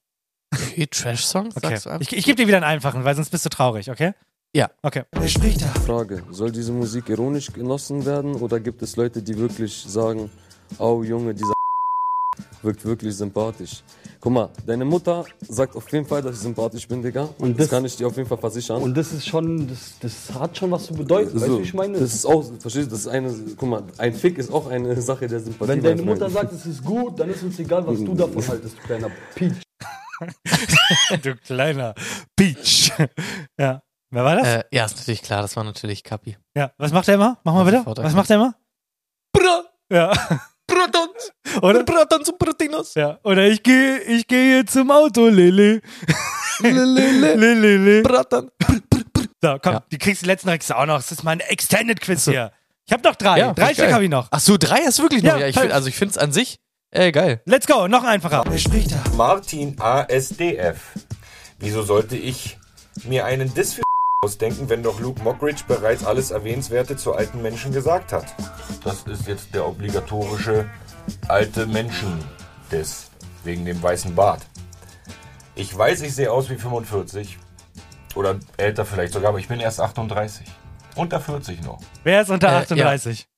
Okay, Trash-Songs? Okay. Ich, ich gebe dir wieder einen einfachen, weil sonst bist du traurig, okay? Ja. Okay. Wer spricht da? Frage, soll diese Musik ironisch genossen werden oder gibt es Leute, die wirklich sagen, oh Junge, dieser wirkt wirklich sympathisch? Guck mal, deine Mutter sagt auf jeden Fall, dass ich sympathisch bin, Digga. Und das, das- kann ich dir auf jeden Fall versichern. Und das ist schon, das, das hat schon was zu bedeuten, weißt du, so, wie ich meine? das ist auch, verstehst du, das ist eine, guck mal, ein Fick ist auch eine Sache der Sympathie. Wenn deine Mutter sagt, es ist gut, dann ist uns egal, was du davon haltest, du kleiner Peach. du kleiner Peach. ja. Wer war das? Äh, ja, ist natürlich klar, das war natürlich Kapi. ja. Was macht er immer? Mach mal bitte. Was macht er immer? Bra, Ja. Bratons, Oder? Bratons und Bratinos. Ja. Oder ich gehe, ich gehe zum Auto, Lele. Lele. Lele. Bratan. So, komm, Ja. die kriegst du letzten du auch noch. Das ist mein Extended Quiz hier. Ich hab noch drei. Ja, drei Stück habe ich noch. Ach so, drei hast du wirklich noch. Ja, Ja, ich find, also ich finde es an sich äh, geil. Let's go, noch einfacher. Wer spricht da? Martin ASDF. Wieso sollte ich mir einen Diss für ausdenken, wenn doch Luke Mockridge bereits alles Erwähnenswerte zu alten Menschen gesagt hat? Das ist jetzt der obligatorische alte Menschen-Diss wegen dem weißen Bart. Ich weiß, ich sehe aus wie 45 Oder älter vielleicht sogar, aber ich bin erst 38. Unter 40 noch. Wer ist unter Äh, 38?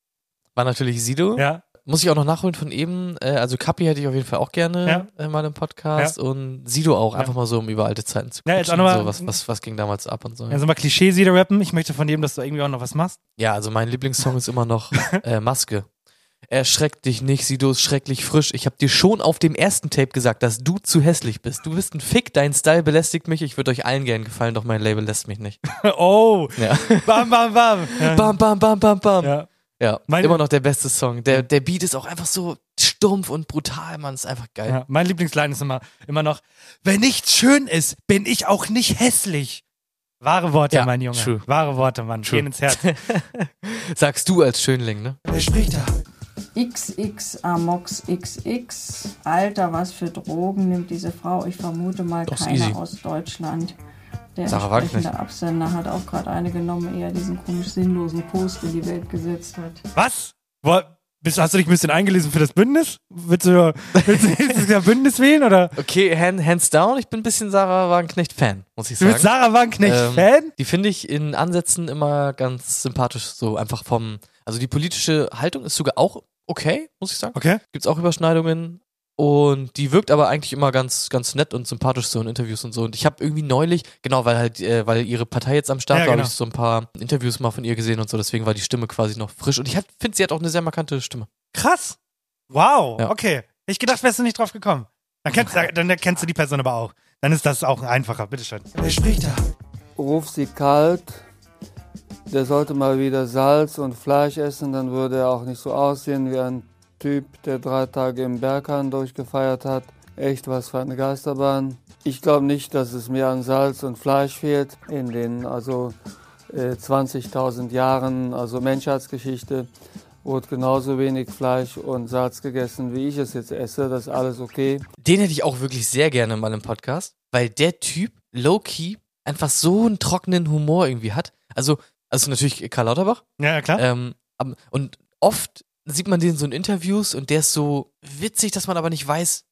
War natürlich Sido. Ja. Muss ich auch noch nachholen von eben. Äh, also Kapi hätte ich auf jeden Fall auch gerne äh, mal im Podcast. Und Sido auch, einfach mal so, um über alte Zeiten zu Ja, jetzt auch noch mal- so, was, was, was ging damals ab und so. Also mal Klischee-Sieder rappen. Ich möchte von dem, dass du irgendwie auch noch was machst. Ja, also mein Lieblingssong ist immer noch äh, Maske. Erschreck dich nicht, Sido ist schrecklich frisch. Ich habe dir schon auf dem ersten Tape gesagt, dass du zu hässlich bist. Du bist ein Fick, dein Style belästigt mich. Ich würde euch allen gern gefallen, doch mein Label lässt mich nicht. oh, Ja. bam, bam, bam. Ja. Bam, bam, bam, bam, bam. Ja. Ja, Meine- immer noch der beste Song. Der, der Beat ist auch einfach so stumpf und brutal, man. Ist einfach geil. Ja, mein Lieblingsline ist immer, immer noch, wenn nichts schön ist, bin ich auch nicht hässlich. Wahre Worte, Ja, mein Junge. true. Wahre Worte, Mann. True. Gehen ins Herz. Sagst du als Schönling, ne? Wer spricht da? XX Amox XX. Alter, was für Drogen nimmt diese Frau? Ich vermute mal Doch, ist keine easy. aus Deutschland. Der Sarah Wagenknecht. entsprechende Absender hat auch gerade eine genommen, eher diesen komisch sinnlosen Post in die Welt gesetzt hat. Was? Wo, bist, hast du dich ein bisschen eingelesen für das Bündnis? Willst du, willst du nächstes Jahr Bündnis wählen? Oder? Okay, hand, hands down, ich bin ein bisschen Sarah Wagenknecht-Fan, muss ich Du sagen. bist Sarah Wagenknecht-Fan? Die finde ich in Ansätzen immer ganz sympathisch, so einfach vom, also die politische Haltung ist sogar auch okay, muss ich sagen. Okay. Gibt's auch Überschneidungen und die wirkt aber eigentlich immer ganz, ganz nett und sympathisch so in Interviews und so. Und ich habe irgendwie neulich, genau, weil halt, äh, weil ihre Partei jetzt am Start Ja, war, genau. habe ich so ein paar Interviews mal von ihr gesehen und so, deswegen war die Stimme quasi noch frisch. Und ich finde, sie hat auch eine sehr markante Stimme. Krass. Wow. Ja. Okay. Ich gedacht, wärst du nicht drauf gekommen. Dann kennst, dann kennst du die Person aber auch. Dann ist das auch einfacher. Bitteschön. Wer spricht da? Ruf sie kalt. Der sollte mal wieder Salz und Fleisch essen, dann würde er auch nicht so aussehen wie ein Typ, der drei Tage im Berghahn durchgefeiert hat. Echt was für eine Geisterbahn. Ich glaube nicht, dass es mir an Salz und Fleisch fehlt. In den also äh, 20.000 Jahren, also Menschheitsgeschichte, wurde genauso wenig Fleisch und Salz gegessen, wie ich es jetzt esse. Das ist alles okay. Den hätte ich auch wirklich sehr gerne mal im Podcast, weil der Typ low-key einfach so einen trockenen Humor irgendwie hat. Also, also natürlich Karl Lauterbach. Ja, ja, klar. Ähm, und oft sieht man den so in Interviews und der ist so witzig, dass man aber nicht weiß,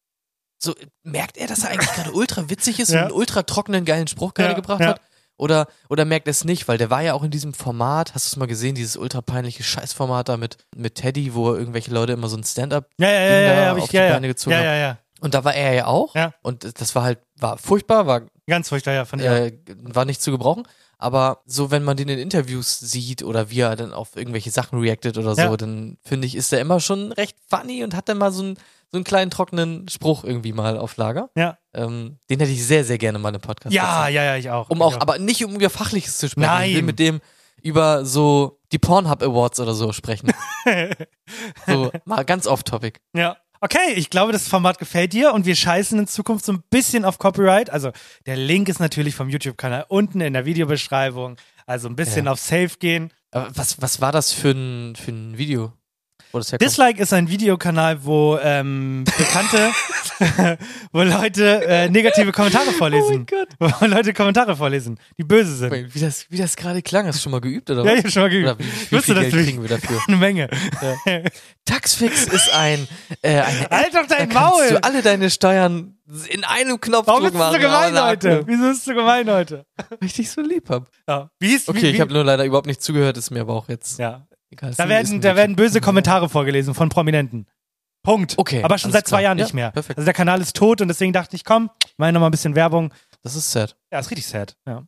so merkt er, dass er eigentlich gerade ultra witzig ist Ja. und einen ultra trockenen, geilen Spruch gerade Ja, gebracht ja. hat. Oder, oder merkt er es nicht, weil der war ja auch in diesem Format, hast du es mal gesehen, dieses ultra peinliche Scheißformat da mit, mit Teddy, wo irgendwelche Leute immer so ein Stand-up Ja, ja, ja, hab ich- auf die. Beine gezogen Ja, haben. ja, ja. Und da war er ja auch. Ja. Und das war halt, war furchtbar, war Ganz furchtbar, ja, von äh, war nicht zu gebrauchen. Aber so, wenn man den in Interviews sieht oder wie er dann auf irgendwelche Sachen reactet oder so, Ja. dann finde ich, ist er immer schon recht funny und hat dann mal so einen, so einen kleinen trockenen Spruch irgendwie mal auf Lager. Ja. Ähm, den hätte ich sehr, sehr gerne mal im Podcast. Ja, ja, ja, ich auch. Um Ich auch, auch. aber nicht um über Fachliches zu sprechen. Ich will Nein. mit dem über so die Pornhub Awards oder so sprechen. so, mal ganz off-topic. Ja. Okay, ich glaube, das Format gefällt dir und wir scheißen in Zukunft so ein bisschen auf Copyright. Also der Link ist natürlich vom YouTube-Kanal unten in der Videobeschreibung. Also ein bisschen Ja. auf Safe gehen. Aber was, was war das für ein, für ein Video? Wo das herkommt? Dislike ist ein Videokanal, wo ähm, Bekannte, wo Leute äh, negative Kommentare vorlesen. Oh mein Wo Leute Kommentare vorlesen, die böse sind. Wie das, wie das gerade klang, hast du schon mal geübt oder was? Ja, ich hab schon mal geübt. Oder wie, wie viel Geld du- kriegen wir dafür? Eine Menge. Taxfix ist ein, äh, eine Halt doch dein da kannst Maul! du alle deine Steuern in einem Knopfdruck Warum bist du so gemein heute? na, Wieso bist du gemein heute? Weil ich dich so lieb hab. Ja. Wie ist, Okay, wie, ich habe nur leider überhaupt nicht zugehört, ist mir aber auch jetzt Ja. Da werden, da werden böse Kommentare vorgelesen von Prominenten. Punkt. Okay, Aber schon seit zwei klar. Jahren Ja, nicht mehr. perfekt. Also der Kanal ist tot und deswegen dachte ich, komm, mach noch mal ein bisschen Werbung. Das ist sad. Ja, ist richtig sad. Ja.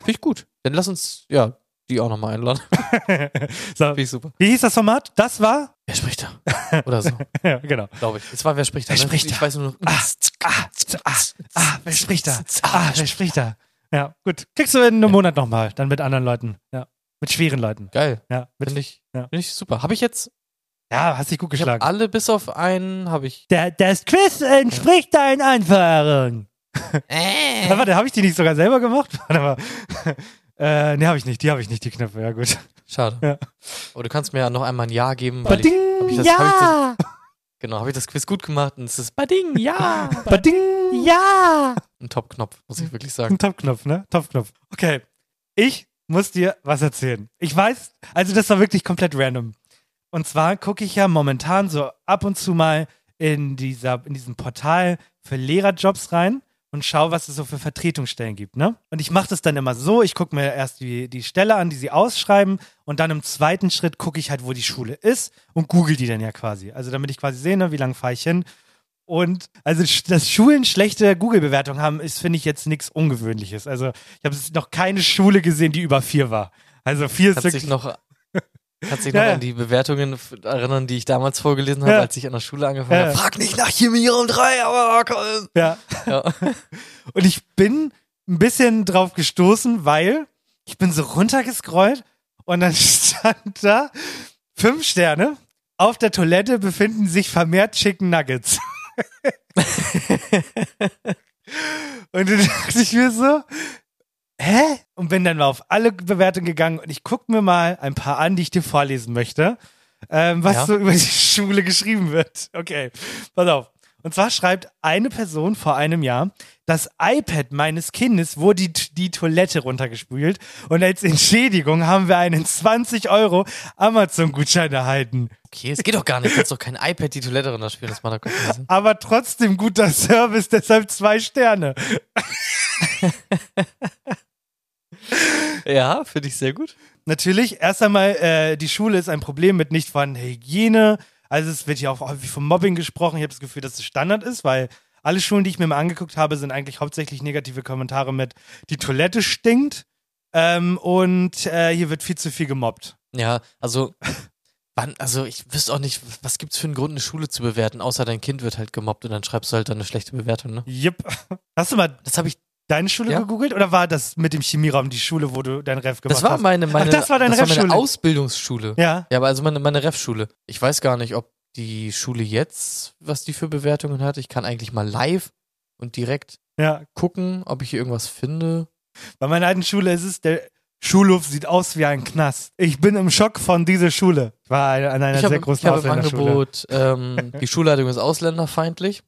Finde ich gut. Dann lass uns, ja, die auch nochmal einladen. so, Finde ich super. wie hieß das Format? Das war? Wer spricht da? Oder so, Ja, genau. glaube ich. Es war Wer spricht da? Wer ne? spricht Ich da? weiß nur noch. Ah, ah, ah, ah, wer spricht da? Ah, wer spricht da? Ja, gut. Kriegst du in einem Monat nochmal, dann mit anderen Leuten. Ja. Mit schweren Leuten. Geil. Ja, Finde ich, Ja. finde ich super. Habe ich jetzt, ja hast dich gut ich geschlagen. alle bis auf einen, habe ich. Der, das Quiz entspricht deinen Anforderungen. Äh. Ja, warte, habe ich die nicht sogar selber gemacht? Warte mal. äh, nee, habe ich nicht. Die habe ich nicht, die Knöpfe. Ja, gut. Schade. Ja. Aber du kannst mir ja noch einmal ein Ja geben, weil ich, Bading, hab ich das, hab ich das, ja! genau, habe ich das Quiz gut gemacht und es ist Bading, ja. Bading, ja! Ein Top-Knopf, muss ich wirklich sagen. Ein Topknopf, ne? Topknopf. Okay. Ich muss dir was erzählen. Ich weiß, also das war wirklich komplett random. Und zwar gucke ich ja momentan so ab und zu mal in, dieser, in diesem Portal für Lehrerjobs rein. und schaue, was es so für Vertretungsstellen gibt. Ne? Und ich mache das dann immer so, ich gucke mir erst die, die Stelle an, die sie ausschreiben und dann im zweiten Schritt gucke ich halt, wo die Schule ist und google die dann ja quasi. Also damit ich quasi sehe, ne, wie lange fahre ich hin. Und also dass Schulen schlechte Google-Bewertungen haben, ist, finde ich, jetzt nichts Ungewöhnliches. Also ich habe noch keine Schule gesehen, die über vier war. Also vier ist wirklich noch, kannst dich noch ja. an die Bewertungen erinnern, die ich damals vorgelesen habe, Ja. als ich an der Schule angefangen Ja. habe? Frag nicht nach Chemie um drei, aber komm. Ja. Ja. Und ich bin ein bisschen drauf gestoßen, weil ich bin so runtergescrollt und dann stand da fünf Sterne. Auf der Toilette befinden sich vermehrt Chicken Nuggets. und dann dachte ich mir so, hä? Und bin dann mal auf alle Bewertungen gegangen und ich gucke mir mal ein paar an, die ich dir vorlesen möchte, ähm, was Ja. so über die Schule geschrieben wird. Okay, pass auf. Und zwar schreibt eine Person vor einem Jahr, das iPad meines Kindes wurde die, die Toilette runtergespült und als Entschädigung haben wir einen 20 Euro Amazon-Gutschein erhalten. Okay, es geht doch gar nicht. Du kannst doch kein iPad die Toilette runterspielen, das macht doch keinen. Aber trotzdem guter Service, deshalb zwei Sterne. Ja, finde ich sehr gut. Natürlich, erst einmal, äh, die Schule ist ein Problem mit nicht vorhandener Hygiene. Also es wird ja auch häufig vom Mobbing gesprochen. Ich habe das Gefühl, dass es Standard ist, weil alle Schulen, die ich mir mal angeguckt habe, sind eigentlich hauptsächlich negative Kommentare mit, die Toilette stinkt ähm, und äh, hier wird viel zu viel gemobbt. Ja, also, wann, also ich wüsste auch nicht, was gibt's für einen Grund, eine Schule zu bewerten, außer dein Kind wird halt gemobbt und dann schreibst du halt dann eine schlechte Bewertung, ne? Yep. Hast du mal das hab ich, deine Schule Ja. gegoogelt oder war das mit dem Chemieraum die Schule, wo du dein Ref gemacht Das war hast? meine, meine, Ach, das war deine das war meine Ausbildungsschule. Ja. Ja, aber also meine, meine Refschule. Ich weiß gar nicht, ob die Schule jetzt, was die für Bewertungen hat. Ich kann eigentlich mal live und direkt Ja. gucken, ob ich hier irgendwas finde. Bei meiner alten Schule ist es, der Schulhof sieht aus wie ein Knast. Ich bin im Schock von dieser Schule. Ich war an einer ich sehr habe großen ich Ausländerschule. Angebot, ähm, die Schulleitung ist ausländerfeindlich.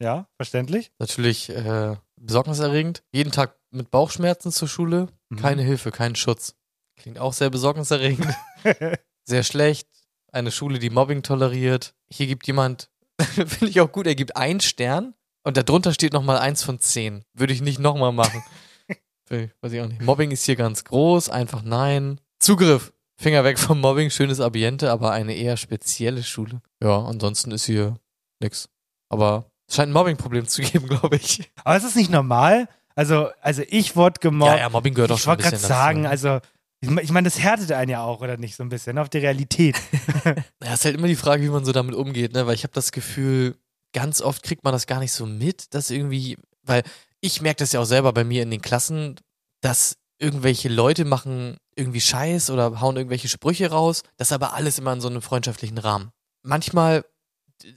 Ja, verständlich. Natürlich äh, besorgniserregend. Jeden Tag mit Bauchschmerzen zur Schule. Mhm. Keine Hilfe, kein Schutz. Klingt auch sehr besorgniserregend. sehr schlecht. Eine Schule, die Mobbing toleriert. Hier gibt jemand, finde ich auch gut, er gibt einen Stern und darunter steht nochmal eins von zehn. Würde ich nicht nochmal machen. Weiß ich auch nicht. Mobbing ist hier ganz groß, einfach nein. Zugriff. Finger weg vom Mobbing, schönes Ambiente, aber eine eher spezielle Schule. Ja, ansonsten ist hier nix. Aber es scheint ein Mobbing-Problem zu geben, glaube ich. Aber ist das nicht normal? Also, also ich wurde gemobbt. Ja, ja, Mobbing gehört auch ich schon ein wollte gerade bisschen dazu. sagen, also ich ich meine, das härtet einen ja auch, oder nicht, so ein bisschen, auf die Realität. Ja, ist halt immer die Frage, wie man so damit umgeht, ne? Weil ich habe das Gefühl, ganz oft kriegt man das gar nicht so mit, dass irgendwie, weil ich merke das ja auch selber bei mir in den Klassen, dass irgendwelche Leute machen irgendwie Scheiß oder hauen irgendwelche Sprüche raus, das aber alles immer in so einem freundschaftlichen Rahmen. Manchmal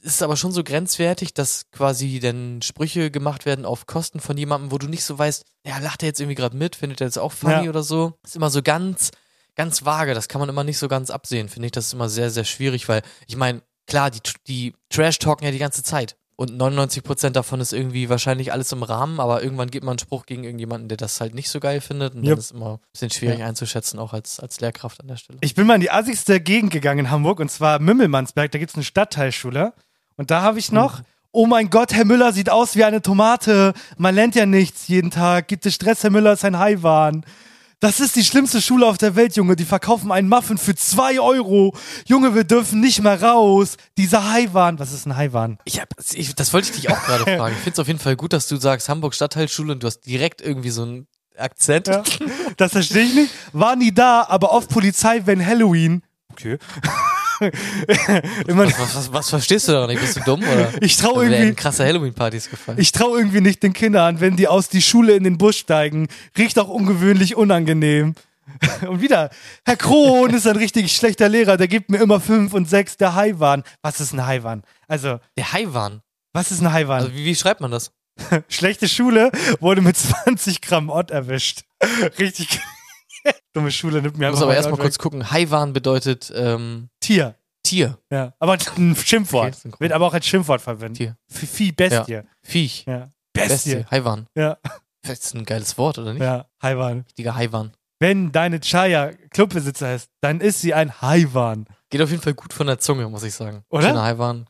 ist aber schon so grenzwertig, dass quasi dann Sprüche gemacht werden auf Kosten von jemandem, wo du nicht so weißt, ja, lacht er jetzt irgendwie gerade mit, findet er jetzt auch funny Ja. oder so. Ist immer so ganz, ganz vage, das kann man immer nicht so ganz absehen, finde ich. Das ist immer sehr, sehr schwierig, weil ich meine, klar, die, die Trash talken ja die ganze Zeit. Und 99% davon ist irgendwie wahrscheinlich alles im Rahmen, aber irgendwann gibt man einen Spruch gegen irgendjemanden, der das halt nicht so geil findet. Und Yep. dann ist immer ein bisschen schwierig Ja. einzuschätzen, auch als, als Lehrkraft an der Stelle. Ich bin mal in die assigste Gegend gegangen in Hamburg, und zwar Mümmelmannsberg, da gibt's eine Stadtteilschule. Und da habe ich noch, Mhm. oh mein Gott, Herr Müller sieht aus wie eine Tomate. Man lernt ja nichts jeden Tag. Gibt es Stress, Herr Müller ist ein Haiwan. Das ist die schlimmste Schule auf der Welt, Junge. Die verkaufen einen Muffin für zwei Euro. Junge, wir dürfen nicht mehr raus. Dieser Haiwan. Was ist ein Haiwan? Ich hab, ich, das wollte ich dich auch gerade fragen. Ich finde es auf jeden Fall gut, dass du sagst Hamburg Stadtteilschule und du hast direkt irgendwie so einen Akzent. Ja, das verstehe ich nicht. War nie da, aber oft Polizei, wenn Halloween. Okay. Immer, Was, was, was, was verstehst du daran nicht? Bist du dumm oder? Ich trau Da werden irgendwie- krasse Halloween-Partys gefallen. Ich traue irgendwie nicht den Kindern, wenn die aus die Schule in den Bus steigen. Riecht auch ungewöhnlich unangenehm. Und wieder, Herr Kron ist ein richtig schlechter Lehrer, der gibt mir immer fünf und sechs, der Haiwan. Was ist ein Haiwan? Also, Der Haiwan. was ist ein Haiwan? Also wie, wie schreibt man das? Schlechte Schule wurde mit 20 Gramm Ott erwischt. Richtig dumme Schule nimmt mir Ich muss aber erstmal kurz gucken. Haiwan bedeutet ähm, Tier. Tier. Ja, aber ein Schimpfwort. Okay, synchron. Wird aber auch als Schimpfwort verwendet. Tier. Vieh, Vieh, Bestie. Ja. Viech. Ja. Bestie. Haiwan. Ja. Das ist ein geiles Wort, oder nicht? Ja, Haiwan. Richtiger Haiwan. Wenn deine Chaya Clubbesitzer ist, dann ist sie ein Haiwan. Geht auf jeden Fall gut von der Zunge, muss ich sagen. Oder? Schöner Haiwan.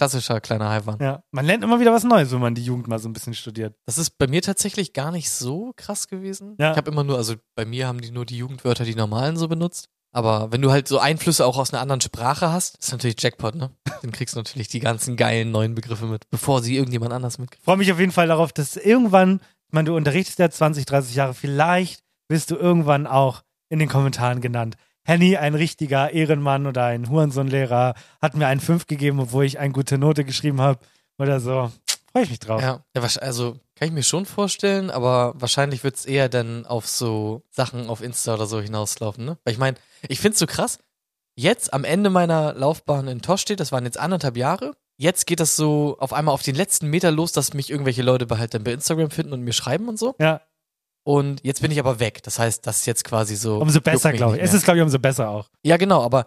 Klassischer kleiner waren. Ja, man lernt immer wieder was Neues, wenn man die Jugend mal so ein bisschen studiert. Das ist bei mir tatsächlich gar nicht so krass gewesen. Ja. Ich habe immer nur, also bei mir haben die nur die Jugendwörter, die normalen so benutzt. Aber wenn du halt so Einflüsse auch aus einer anderen Sprache hast, ist natürlich Jackpot, ne? Dann kriegst du natürlich die ganzen geilen neuen Begriffe mit, bevor sie irgendjemand anders mitkriegt. freue mich auf jeden Fall darauf, dass irgendwann, ich meine, du unterrichtest ja 20, 30 Jahre, vielleicht wirst du irgendwann auch in den Kommentaren genannt. Henny, ein richtiger Ehrenmann oder ein Hurensohn-Lehrer, hat mir einen 5 gegeben, obwohl ich eine gute Note geschrieben habe oder so. Freue ich mich drauf. Ja, also kann ich mir schon vorstellen, aber wahrscheinlich wird es eher dann auf so Sachen auf Insta oder so hinauslaufen, ne? Weil ich meine, ich finde es so krass. Jetzt am Ende meiner Laufbahn in Tosch steht, das waren jetzt anderthalb Jahre. Jetzt geht das so auf einmal auf den letzten Meter los, dass mich irgendwelche Leute bei halt dann bei Instagram finden und mir schreiben und so. Ja. Und jetzt bin ich aber weg. Das heißt, das ist jetzt quasi so. Umso besser, glaube ich. Es ist, glaube ich, umso besser auch. Ja, genau, aber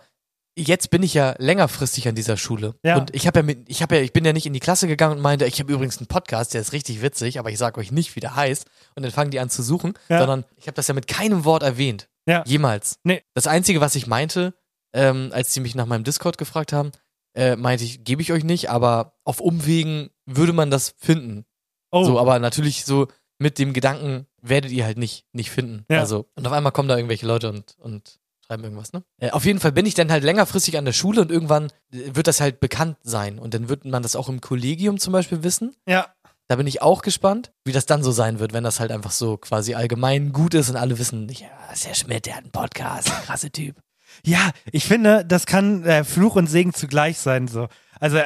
jetzt bin ich ja längerfristig an dieser Schule. Ja. Und ich habe ja mit, ich habe ja, ich bin ja nicht in die Klasse gegangen und meinte, ich habe übrigens einen Podcast, der ist richtig witzig, aber ich sage euch nicht, wie der heißt. Und dann fangen die an zu suchen, Ja. sondern ich habe das ja mit keinem Wort erwähnt. Ja. Jemals. Nee. Das Einzige, was ich meinte, ähm, als die mich nach meinem Discord gefragt haben, äh, meinte ich, gebe ich euch nicht, aber auf Umwegen würde man das finden. Oh. So, aber natürlich so mit dem Gedanken werdet ihr halt nicht, nicht finden. Ja. Also, und auf einmal kommen da irgendwelche Leute und, und schreiben irgendwas, ne? Äh, auf jeden Fall bin ich dann halt längerfristig an der Schule und irgendwann äh, wird das halt bekannt sein. Und dann wird man das auch im Kollegium zum Beispiel wissen. Ja. Da bin ich auch gespannt, wie das dann so sein wird, wenn das halt einfach so quasi allgemein gut ist und alle wissen, ja, das ist der Schmidt, der hat einen Podcast, krasse Typ. Ja, ich finde, das kann äh, Fluch und Segen zugleich sein. So. Also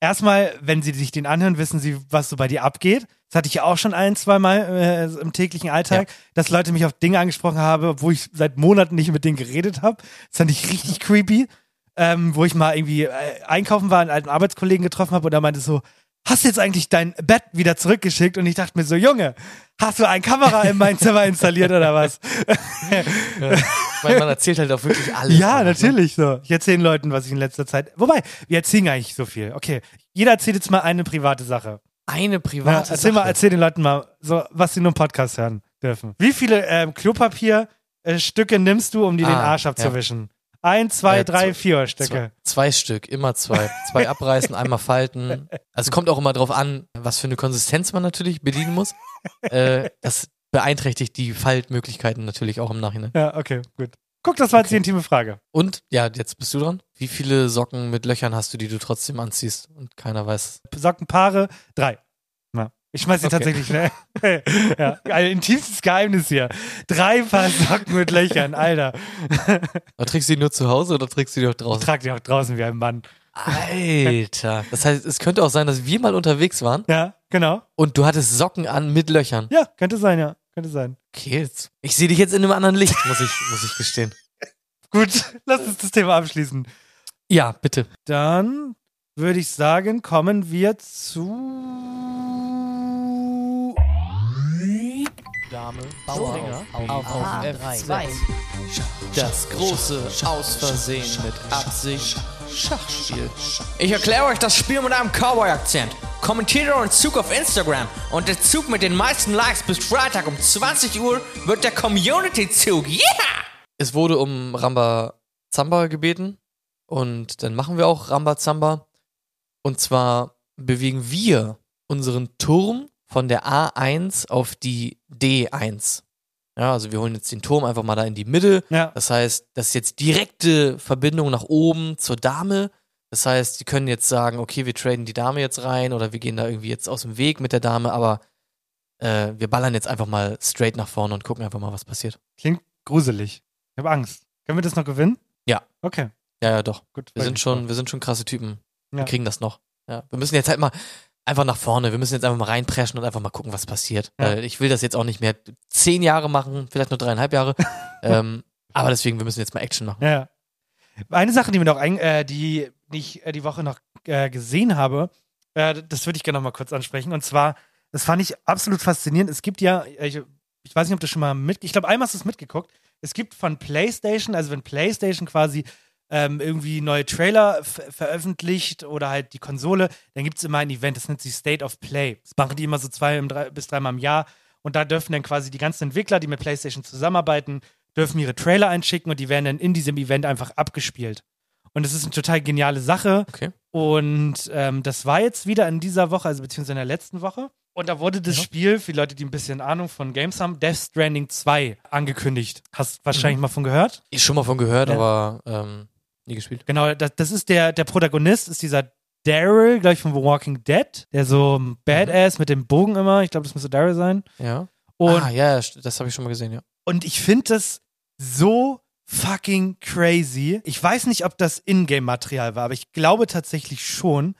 erstmal, wenn sie sich den anhören, wissen sie, was so bei dir abgeht. Das hatte ich ja auch schon ein, zwei Mal äh, im täglichen Alltag, dass Leute mich auf Dinge angesprochen haben, wo ich seit Monaten nicht mit denen geredet habe. Das fand ich richtig creepy. Ähm, wo ich mal irgendwie äh, einkaufen war, einen alten Arbeitskollegen getroffen habe und er meinte so, hast du jetzt eigentlich dein Bett wieder zurückgeschickt? Und ich dachte mir so, Junge, hast du eine Kamera in mein Zimmer installiert oder was? Weil man erzählt halt auch wirklich alles. Ja, einfach, ne? natürlich so. Ich erzähle Leuten, was ich in letzter Zeit. Wobei, wir erzählen nicht so viel. Okay, jeder erzählt jetzt mal eine private Sache. Eine Ja, private erzähl mal, Sache. erzähl den Leuten mal, so was sie nur im Podcast hören dürfen. Wie viele ähm, Klopapierstücke nimmst du, um dir den Ah, Arsch ja. abzuwischen? Ein, zwei, Äh, drei, vier Stücke. Zwei, zwei Stück, immer zwei. Zwei abreißen, einmal falten. Also kommt auch immer drauf an, was für eine Konsistenz man natürlich bedienen muss. Äh, das beeinträchtigt die Faltmöglichkeiten natürlich auch im Nachhinein. Ja, okay, gut. Guck, das war jetzt die intime Frage. Und, ja, jetzt bist du dran. Wie viele Socken mit Löchern hast du, die du trotzdem anziehst und keiner weiß? Sockenpaare, drei. Ja. Ich schmeiß sie Okay. tatsächlich schnell. ja, ein intimstes Geheimnis hier. Drei Paar Socken mit Löchern, Alter. Aber trägst du die nur zu Hause oder trägst du die auch Ich draußen? trage die auch draußen wie ein Mann. Alter. Das heißt, es könnte auch sein, dass wir mal unterwegs waren Ja, genau. und du hattest Socken an mit Löchern. Ja, könnte sein, ja. Könnte sein. Okay, jetzt. Ich sehe dich jetzt in einem anderen Licht, muss ich, muss ich gestehen. Gut, lass uns das Thema abschließen. Ja, bitte. Dann würde ich sagen, kommen wir zu. Dame, Bauer auf, auf, auf F2. Das große Aus Versehen mit Absicht Schachspiel. Ich erkläre euch das Spiel mit einem Cowboy-Akzent. Kommentiert euren Zug auf Instagram und der Zug mit den meisten Likes bis Freitag um 20 Uhr wird der Community-Zug. Yeah! Es wurde um Ramba Zamba gebeten und dann machen wir auch Ramba Zamba. Und zwar bewegen wir unseren Turm von der A1 auf die D1. Ja, also wir holen jetzt den Turm einfach mal da in die Mitte. Ja. Das heißt, das ist jetzt direkte Verbindung nach oben zur Dame. Das heißt, die können jetzt sagen, okay, wir traden die Dame jetzt rein oder wir gehen da irgendwie jetzt aus dem Weg mit der Dame, aber äh, wir ballern jetzt einfach mal straight nach vorne und gucken einfach mal, was passiert. Klingt gruselig. Ich habe Angst. Können wir das noch gewinnen? Ja. Okay. Ja, ja, doch. Gut. Wir sind schon, wir sind schon krasse Typen. Wir Ja. kriegen das noch. Ja. Wir müssen jetzt halt mal einfach nach vorne. Wir müssen jetzt einfach mal reinpreschen und einfach mal gucken, was passiert. Ja. Weil ich will das jetzt auch nicht mehr zehn Jahre machen, vielleicht nur dreieinhalb Jahre. ähm, aber deswegen, wir müssen jetzt mal Action machen. Ja, ja. Eine Sache, die mir noch ein, äh, die ich äh, die Woche noch äh, gesehen habe, äh, das würde ich gerne noch mal kurz ansprechen. Und zwar, das fand ich absolut faszinierend. Es gibt ja, äh, ich, ich weiß nicht, ob du schon mal mit, ich glaube, einmal hast du es mitgeguckt. Es gibt von PlayStation, also wenn PlayStation quasi ähm, irgendwie neue Trailer veröffentlicht oder halt die Konsole, dann gibt es immer ein Event, das nennt sich State of Play. Das machen die immer so zwei bis dreimal im Jahr. Und da dürfen dann quasi die ganzen Entwickler, die mit PlayStation zusammenarbeiten, dürfen ihre Trailer einschicken und die werden dann in diesem Event einfach abgespielt. Und es ist eine total geniale Sache. Okay. Und ähm, das war jetzt wieder in dieser Woche, also beziehungsweise in der letzten Woche. Und da wurde das Ja. Spiel, für die Leute, die ein bisschen Ahnung von Games haben, Death Stranding 2 angekündigt. Hast wahrscheinlich Mhm. mal von gehört? Ich schon mal von gehört, Ja. aber ähm, nie gespielt. Genau, das, das ist der, der Protagonist, ist dieser Daryl, gleich von The Walking Dead, der so Badass mit dem Bogen immer, ich glaube, das müsste Daryl sein. Ja. Und, ah, ja, das habe ich schon mal gesehen, ja. und ich finde das so fucking crazy. Ich weiß nicht, ob das Ingame-Material war, aber ich glaube tatsächlich schon.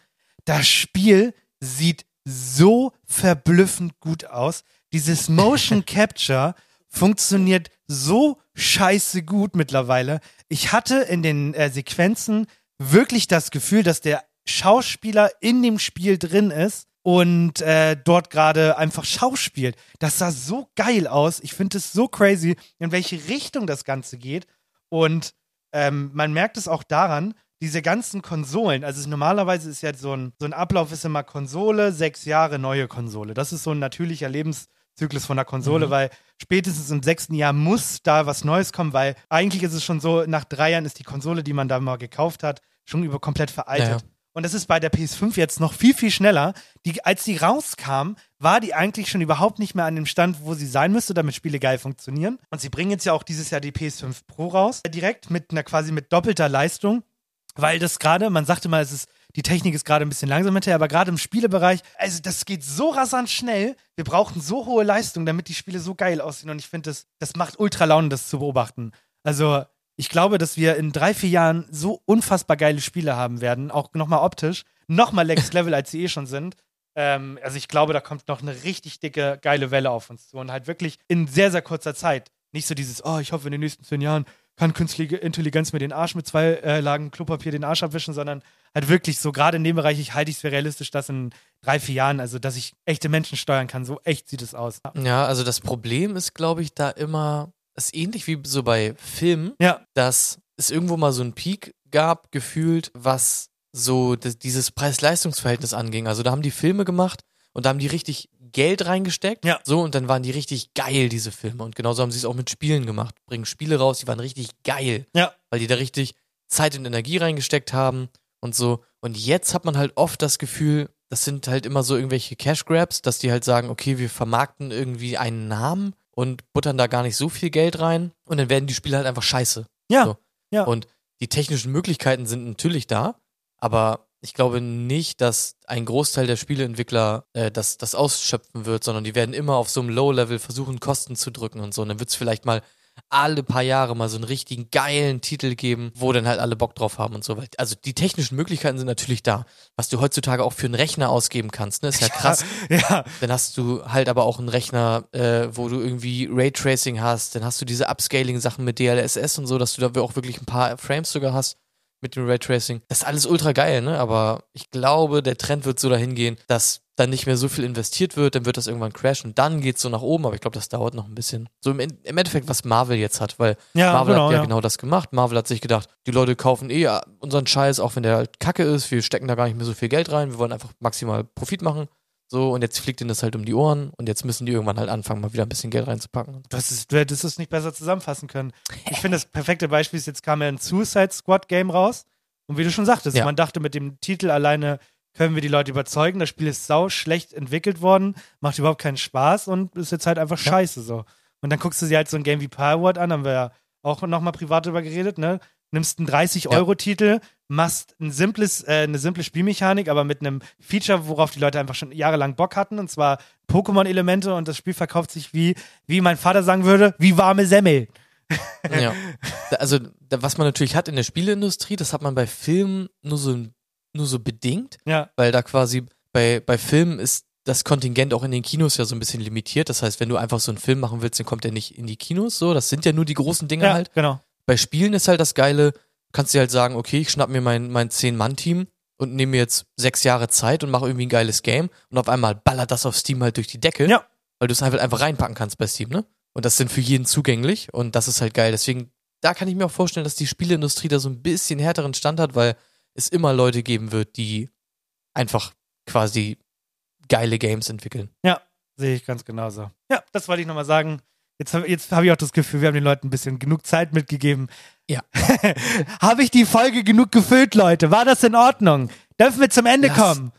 Das Spiel sieht so verblüffend gut aus. Dieses Motion Capture funktioniert so scheiße gut mittlerweile. Ich hatte in den äh, Sequenzen wirklich das Gefühl, dass der Schauspieler in dem Spiel drin ist und äh, dort gerade einfach schauspielt. Das sah so geil aus. Ich finde es so crazy, in welche Richtung das Ganze geht. Und ähm, man merkt es auch daran, diese ganzen Konsolen, also normalerweise ist ja so ein, so ein Ablauf ist immer Konsole, sechs Jahre neue Konsole. Das ist so ein natürlicher Lebenszyklus von der Konsole, Mhm. weil spätestens im sechsten Jahr muss da was Neues kommen, weil eigentlich ist es schon so, nach drei Jahren ist die Konsole, die man da mal gekauft hat, schon über komplett veraltet. Ja, ja. Und das ist bei der PS5 jetzt noch viel, viel schneller. Die, als die rauskam, war die eigentlich schon überhaupt nicht mehr an dem Stand, wo sie sein müsste, damit Spiele geil funktionieren. Und sie bringen jetzt ja auch dieses Jahr die PS5 Pro raus, direkt mit einer quasi mit doppelter Leistung, weil das gerade, man sagte mal, es ist, die Technik ist gerade ein bisschen langsam hinterher, aber gerade im Spielebereich, also das geht so rasant schnell. Wir brauchen so hohe Leistung, damit die Spiele so geil aussehen. Und ich finde, das, das macht ultra Laune, das zu beobachten. Also, ich glaube, dass wir in drei, vier Jahren so unfassbar geile Spiele haben werden, auch nochmal optisch, nochmal Next Level, als sie eh schon sind. Ähm, also ich glaube, da kommt noch eine richtig dicke, geile Welle auf uns zu und halt wirklich in sehr, sehr kurzer Zeit. Nicht so dieses, oh, ich hoffe, in den nächsten zehn Jahren kann künstliche Intelligenz mir den Arsch mit zwei äh, Lagen Klopapier den Arsch abwischen, sondern halt wirklich so, gerade in dem Bereich, ich halte ich es für realistisch, dass in drei, vier Jahren, also dass ich echte Menschen steuern kann, so echt sieht es aus. Ja, also das Problem ist, glaube ich, da immer, ist ähnlich wie so bei Filmen, ja. dass es irgendwo mal so einen Peak gab, gefühlt, was so das, dieses Preis-Leistungs-Verhältnis anging. Also da haben die Filme gemacht und da haben die richtig Geld reingesteckt. Ja. So, und dann waren die richtig geil, diese Filme. Und genauso haben sie es auch mit Spielen gemacht. Bringen Spiele raus, die waren richtig geil. Ja. Weil die da richtig Zeit und Energie reingesteckt haben und so. Und jetzt hat man halt oft das Gefühl, das sind halt immer so irgendwelche Cash Grabs, dass die halt sagen, okay, wir vermarkten irgendwie einen Namen und buttern da gar nicht so viel Geld rein und dann werden die Spiele halt einfach scheiße. Ja. So. Ja. Und die technischen Möglichkeiten sind natürlich da, aber ich glaube nicht, dass ein Großteil der Spieleentwickler äh, das, das ausschöpfen wird, sondern die werden immer auf so einem Low-Level versuchen, Kosten zu drücken und so. Und dann wird es vielleicht mal alle paar Jahre mal so einen richtigen geilen Titel geben, wo dann halt alle Bock drauf haben und so weiter. Also die technischen Möglichkeiten sind natürlich da. Was du heutzutage auch für einen Rechner ausgeben kannst, ne, ist ja krass. Ja. Dann hast du halt aber auch einen Rechner, äh, wo du irgendwie Raytracing hast. Dann hast du diese Upscaling-Sachen mit DLSS und so, dass du da auch wirklich ein paar Frames sogar hast mit dem Raytracing. Das ist alles ultra geil, ne? Aber ich glaube, der Trend wird so dahin gehen, dass dann nicht mehr so viel investiert wird, dann wird das irgendwann crashen und dann geht's so nach oben, aber ich glaube, das dauert noch ein bisschen. So im, im Endeffekt, was Marvel jetzt hat, weil Ja, Marvel genau, hat ja, ja. genau das gemacht. Marvel hat sich gedacht, die Leute kaufen eh unseren Scheiß, auch wenn der halt kacke ist, wir stecken da gar nicht mehr so viel Geld rein, wir wollen einfach maximal Profit machen. So, und jetzt fliegt ihnen das halt um die Ohren und jetzt müssen die irgendwann halt anfangen, mal wieder ein bisschen Geld reinzupacken. Du, hast es, du hättest es nicht besser zusammenfassen können. Ich finde, das perfekte Beispiel ist, jetzt kam ja ein Suicide Squad Game raus. Und wie du schon sagtest, Ja. man dachte, mit dem Titel alleine können wir die Leute überzeugen. Das Spiel ist sau schlecht entwickelt worden, macht überhaupt keinen Spaß und ist jetzt halt einfach scheiße so. Und dann guckst du dir halt so ein Game wie Palworld an, haben wir ja auch nochmal privat drüber geredet, ne? Nimmst einen 30-Euro-Titel, machst ein simples, äh, eine simple Spielmechanik, aber mit einem Feature, worauf die Leute einfach schon jahrelang Bock hatten, und zwar Pokémon-Elemente und das Spiel verkauft sich wie, wie mein Vater sagen würde, wie warme Semmel. Ja. Also, was man natürlich hat in der Spieleindustrie, das hat man bei Filmen nur so, nur so bedingt. Ja. Weil da quasi bei, bei Filmen ist das Kontingent auch in den Kinos ja so ein bisschen limitiert. Das heißt, wenn du einfach so einen Film machen willst, dann kommt der nicht in die Kinos. So, das sind ja nur die großen Dinge Ja, halt. genau. Bei Spielen ist halt das Geile, kannst du halt sagen, okay, ich schnapp mir mein, mein Zehn-Mann-Team und nehme mir jetzt sechs Jahre Zeit und mache irgendwie ein geiles Game und auf einmal ballert das auf Steam halt durch die Decke. Ja. Weil du es halt einfach reinpacken kannst bei Steam, ne? Und das sind für jeden zugänglich und das ist halt geil. Deswegen, da kann ich mir auch vorstellen, dass die Spieleindustrie da so ein bisschen härteren Stand hat, weil es immer Leute geben wird, die einfach quasi geile Games entwickeln. Ja, sehe ich ganz genauso. Ja, das wollte ich nochmal sagen. Jetzt, jetzt habe ich auch das Gefühl, wir haben den Leuten ein bisschen genug Zeit mitgegeben. Ja. habe ich die Folge genug gefüllt, Leute? War das in Ordnung? Dürfen wir zum Ende Lass- kommen?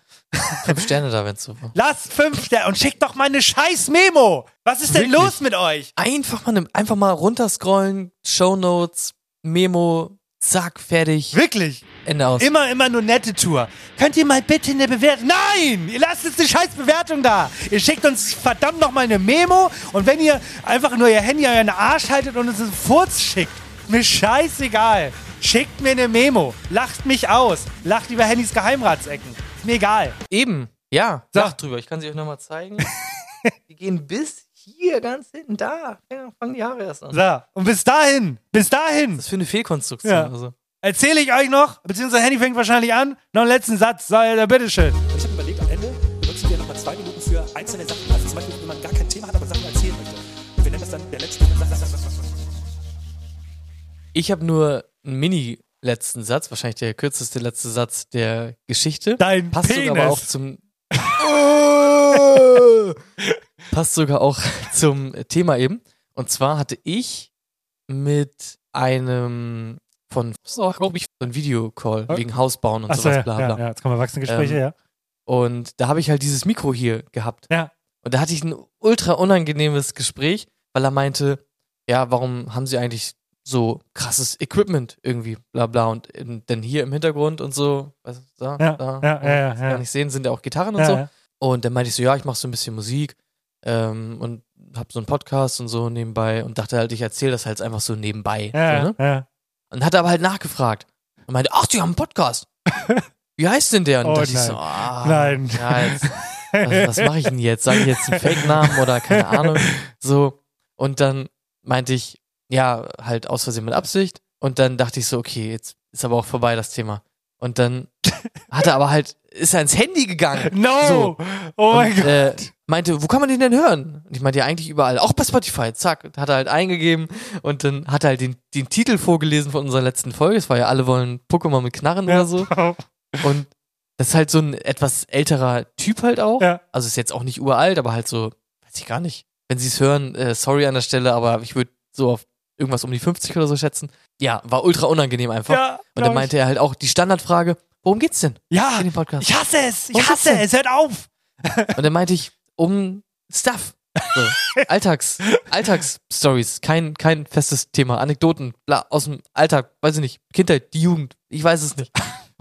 Fünf Sterne da, wenn's so war. Lasst fünf Sterne und schickt doch mal eine scheiß Memo. Was ist denn Wirklich? los mit euch? Einfach mal, einfach mal runterscrollen, Shownotes, Memo, zack, fertig. Wirklich? Ende aus. Immer, immer nur nette Tour. Könnt ihr mal bitte eine Bewertung? Nein! Ihr lasst jetzt eine scheiß Bewertung da. Ihr schickt uns verdammt noch mal eine Memo und wenn ihr einfach nur ihr Handy an euren Arsch haltet und uns einen Furz schickt, mir scheißegal. Schickt mir eine Memo. Lacht mich aus. Lacht über Handys Geheimratsecken. Ist mir egal. Eben, ja, So. sag drüber. Ich kann sie euch nochmal zeigen. die gehen bis hier ganz hinten da. Ja, fangen die Haare erst an. So, und bis dahin, bis dahin. Das ist für eine Fehlkonstruktion. Ja. Also. Erzähle ich euch noch, beziehungsweise Handy fängt wahrscheinlich an, noch einen letzten Satz. So, ja, bitteschön. Ich habe überlegt, am Ende benutzen wir nochmal zwei Minuten für einzelne Sachen. Also zum Beispiel, wenn man gar kein Thema hat, aber Sachen erzählen möchte. Und wir nennen das dann der letzte. Ich habe nur einen mini letzten Satz, wahrscheinlich der kürzeste letzte Satz der Geschichte. Dein Passt sogar aber Penis. auch zum Passt sogar auch zum Thema eben. Und zwar hatte ich mit einem von, so, glaube ich, ein Videocall wegen Hausbauen und Achso, sowas, ja, bla ja, bla. ja, jetzt kommen Erwachsenengespräche, Ähm, ja. Und da habe ich halt dieses Mikro hier gehabt. Ja. Und da hatte ich ein ultra unangenehmes Gespräch, weil er meinte, ja, warum haben sie eigentlich so krasses Equipment irgendwie, bla bla. Und in, denn hier im Hintergrund und so, weißt du, da, Ja, da, ja, ja, ja, gar nicht sehen, sind ja auch Gitarren und so. ja. Und dann meinte ich so, ja, ich mache so ein bisschen Musik ähm, und habe so einen Podcast und so nebenbei und dachte halt, ich erzähle das halt einfach so nebenbei. Ja, so, ne? ja. Und hat aber halt nachgefragt und meinte, ach, die haben einen Podcast. Wie heißt denn der? Und Oh, dachte ich nein. so, ah, Nein. Ja, jetzt, was, was mache ich denn jetzt? Sage ich jetzt einen Fake-Namen oder keine Ahnung? So. Und dann meinte ich, ja, halt aus Versehen mit Absicht. Und dann dachte ich so, okay, jetzt ist aber auch vorbei das Thema. Und dann hat er aber halt, ist er ins Handy gegangen. No! So. Oh mein und, Gott. Äh, meinte, wo kann man den denn hören? Und ich meinte, ja, eigentlich überall. Auch bei Spotify. Zack. Hat er halt eingegeben und dann hat er halt den, den Titel vorgelesen von unserer letzten Folge. Es war ja, alle wollen Pokémon mit Knarren oder so. Und das ist halt so ein etwas älterer Typ halt auch. Ja. Also ist jetzt auch nicht uralt, aber halt so, weiß ich gar nicht. Wenn sie es hören, äh, sorry an der Stelle, aber ich würde so auf irgendwas um die 50 oder so schätzen. Ja, war ultra unangenehm einfach. Ja, und dann meinte er halt auch die Standardfrage, worum geht's denn? Ja, in dem Podcast? ich hasse es. Ich Worum hasse es. Hört auf. Und dann meinte ich, um Stuff. So, Alltags, Alltagsstories, kein, kein festes Thema, Anekdoten, bla, aus dem Alltag, weiß ich nicht, Kindheit, die Jugend, ich weiß es nicht.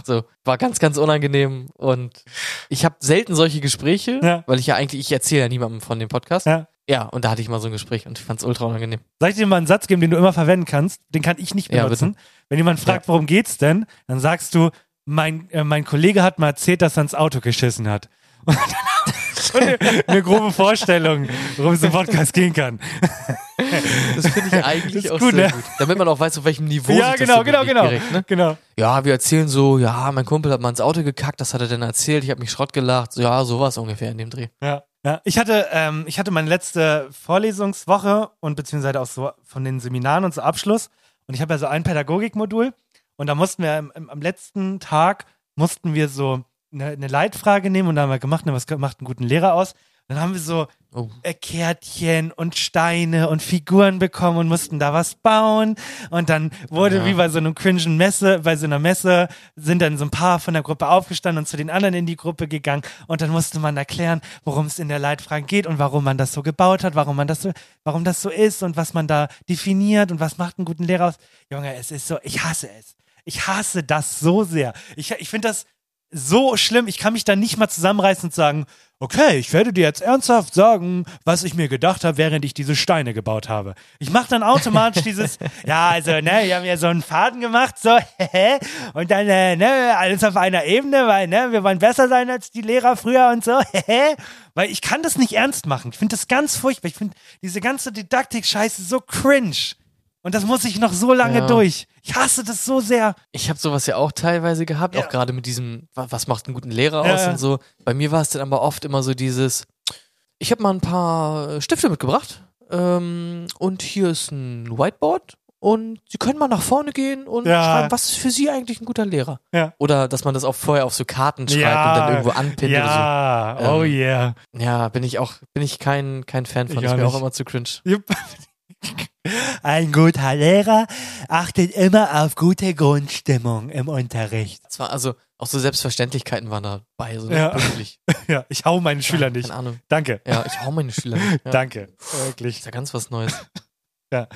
So, war ganz, ganz unangenehm und ich habe selten solche Gespräche, Ja. weil ich ja eigentlich, ich erzähle ja niemandem von dem Podcast. Ja. Ja, und da hatte ich mal so ein Gespräch und ich fand's ultra unangenehm. Soll ich dir mal einen Satz geben, den du immer verwenden kannst? Den kann ich nicht Ja, benutzen. bitte. Wenn jemand fragt, worum geht's denn, dann sagst du, mein, äh, mein Kollege hat mal erzählt, dass er ins Auto geschissen hat. Und dann schon eine, eine grobe Vorstellung, worum es im Podcast gehen kann. Das finde ich eigentlich auch gut, sehr ne? gut. Damit man auch weiß, auf welchem Niveau Ja, sich das genau, so genau, genau. direkt, ne? genau. Ja, wir erzählen so, ja, mein Kumpel hat mal ins Auto gekackt, das hat er dann erzählt, ich habe mich Schrott gelacht. So, ja, sowas ungefähr in dem Dreh. Ja. Ja, ich hatte, ähm, ich hatte meine letzte Vorlesungswoche und beziehungsweise auch so von den Seminaren und so Abschluss. Und ich habe ja so ein Pädagogikmodul und da mussten wir im, im, am letzten Tag mussten wir so eine, eine Leitfrage nehmen und da haben wir gemacht, ne, was macht einen guten Lehrer aus? Dann haben wir so Oh. äh, Kärtchen und Steine und Figuren bekommen und mussten da was bauen. Und dann wurde Ja. wie bei so einem cringen Messe, bei so einer Messe sind dann so ein paar von der Gruppe aufgestanden und zu den anderen in die Gruppe gegangen. Und dann musste man erklären, worum es in der Leitfrage geht und warum man das so gebaut hat, warum man das so, warum das so ist und was man da definiert und was macht einen guten Lehrer aus. Junge, es ist so, ich hasse es. Ich hasse das so sehr. Ich, ich finde das so schlimm. Ich kann mich da nicht mal zusammenreißen und sagen, okay, ich werde dir jetzt ernsthaft sagen, was ich mir gedacht habe, während ich diese Steine gebaut habe. Ich mache dann automatisch dieses, ja, also, ne, wir haben ja so einen Faden gemacht, so, und dann, äh, ne, alles auf einer Ebene, weil, ne, wir wollen besser sein als die Lehrer früher und so, weil ich kann das nicht ernst machen. Ich finde das ganz furchtbar. Ich finde diese ganze Didaktik-Scheiße so cringe. Und das muss ich noch so lange Ja. durch. Ich hasse das so sehr. Ich habe sowas ja auch teilweise gehabt, Ja. auch gerade mit diesem, wa- was macht einen guten Lehrer Ja, aus und so. Bei mir war es dann aber oft immer so dieses, ich habe mal ein paar Stifte mitgebracht ähm, und hier ist ein Whiteboard und Sie können mal nach vorne gehen und Ja. schreiben, was ist für Sie eigentlich ein guter Lehrer? Oder dass man das auch vorher auf so Karten schreibt und dann irgendwo anpinnt Ja, oder so. oh yeah. Ja, bin ich auch, bin ich kein, kein Fan von. Ich ist auch mir auch nicht. immer zu cringe. Jupp. Ein guter Lehrer achtet immer auf gute Grundstimmung im Unterricht. Das war also, auch so Selbstverständlichkeiten waren dabei, so Ja. wirklich. Ja, ich hau meine Schüler nicht. Keine Ahnung. Danke. Ja, ich hau meine Schüler nicht. Ja. Danke. Wirklich. Ist ja ganz was Neues. Ja.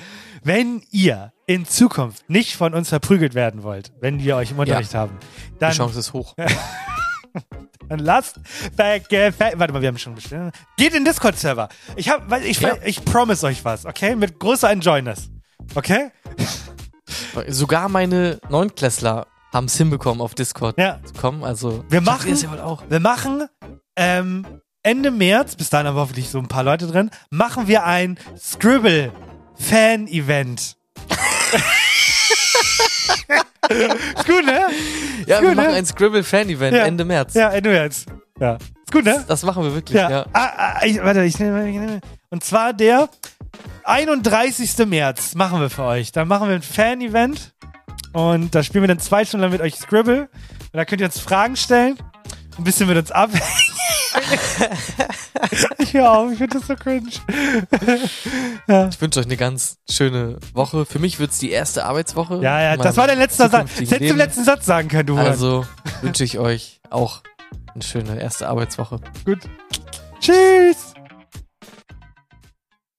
Wenn ihr in Zukunft nicht von uns verprügelt werden wollt, wenn wir euch im Unterricht haben, dann, Die Chance ist hoch. dann lasst äh, warte mal, wir haben schon bestimmt. Geht in den Discord-Server. Ich hab, weil ich, Ja. ich promise euch was, okay? Mit großer Enjoyness. Okay? Sogar meine Neunklässler haben es hinbekommen, auf Discord Ja. zu kommen. Also, Wir machen, ja wir machen ähm, Ende März, bis dahin haben wir hoffentlich so ein paar Leute drin, machen wir ein Scribble Fan-Event. ist gut, ne? Ja, Ist wir gut, machen ne? ein Scribble-Fan-Event Ja. Ende März. Ja, Ende März. Ja. Ist gut, ne? Das machen wir wirklich, Ja. ja. Ah, ah, ich, warte, ich nehme. Ich nehme. Und zwar der 31. März machen wir für euch. Da machen wir ein Fan-Event. Und da spielen wir dann zwei Stunden lang mit euch Scribble. Und da könnt ihr uns Fragen stellen. Ein bisschen mit uns abhängen. Auf, ich finde das so cringe. ja. Ich wünsche euch eine ganz schöne Woche. Für mich wird es die erste Arbeitswoche. ja, ja, das war der letzte Satz. Das hättest du im letzten Satz sagen können, du. Also wünsche ich euch auch eine schöne erste Arbeitswoche. Gut. Tschüss.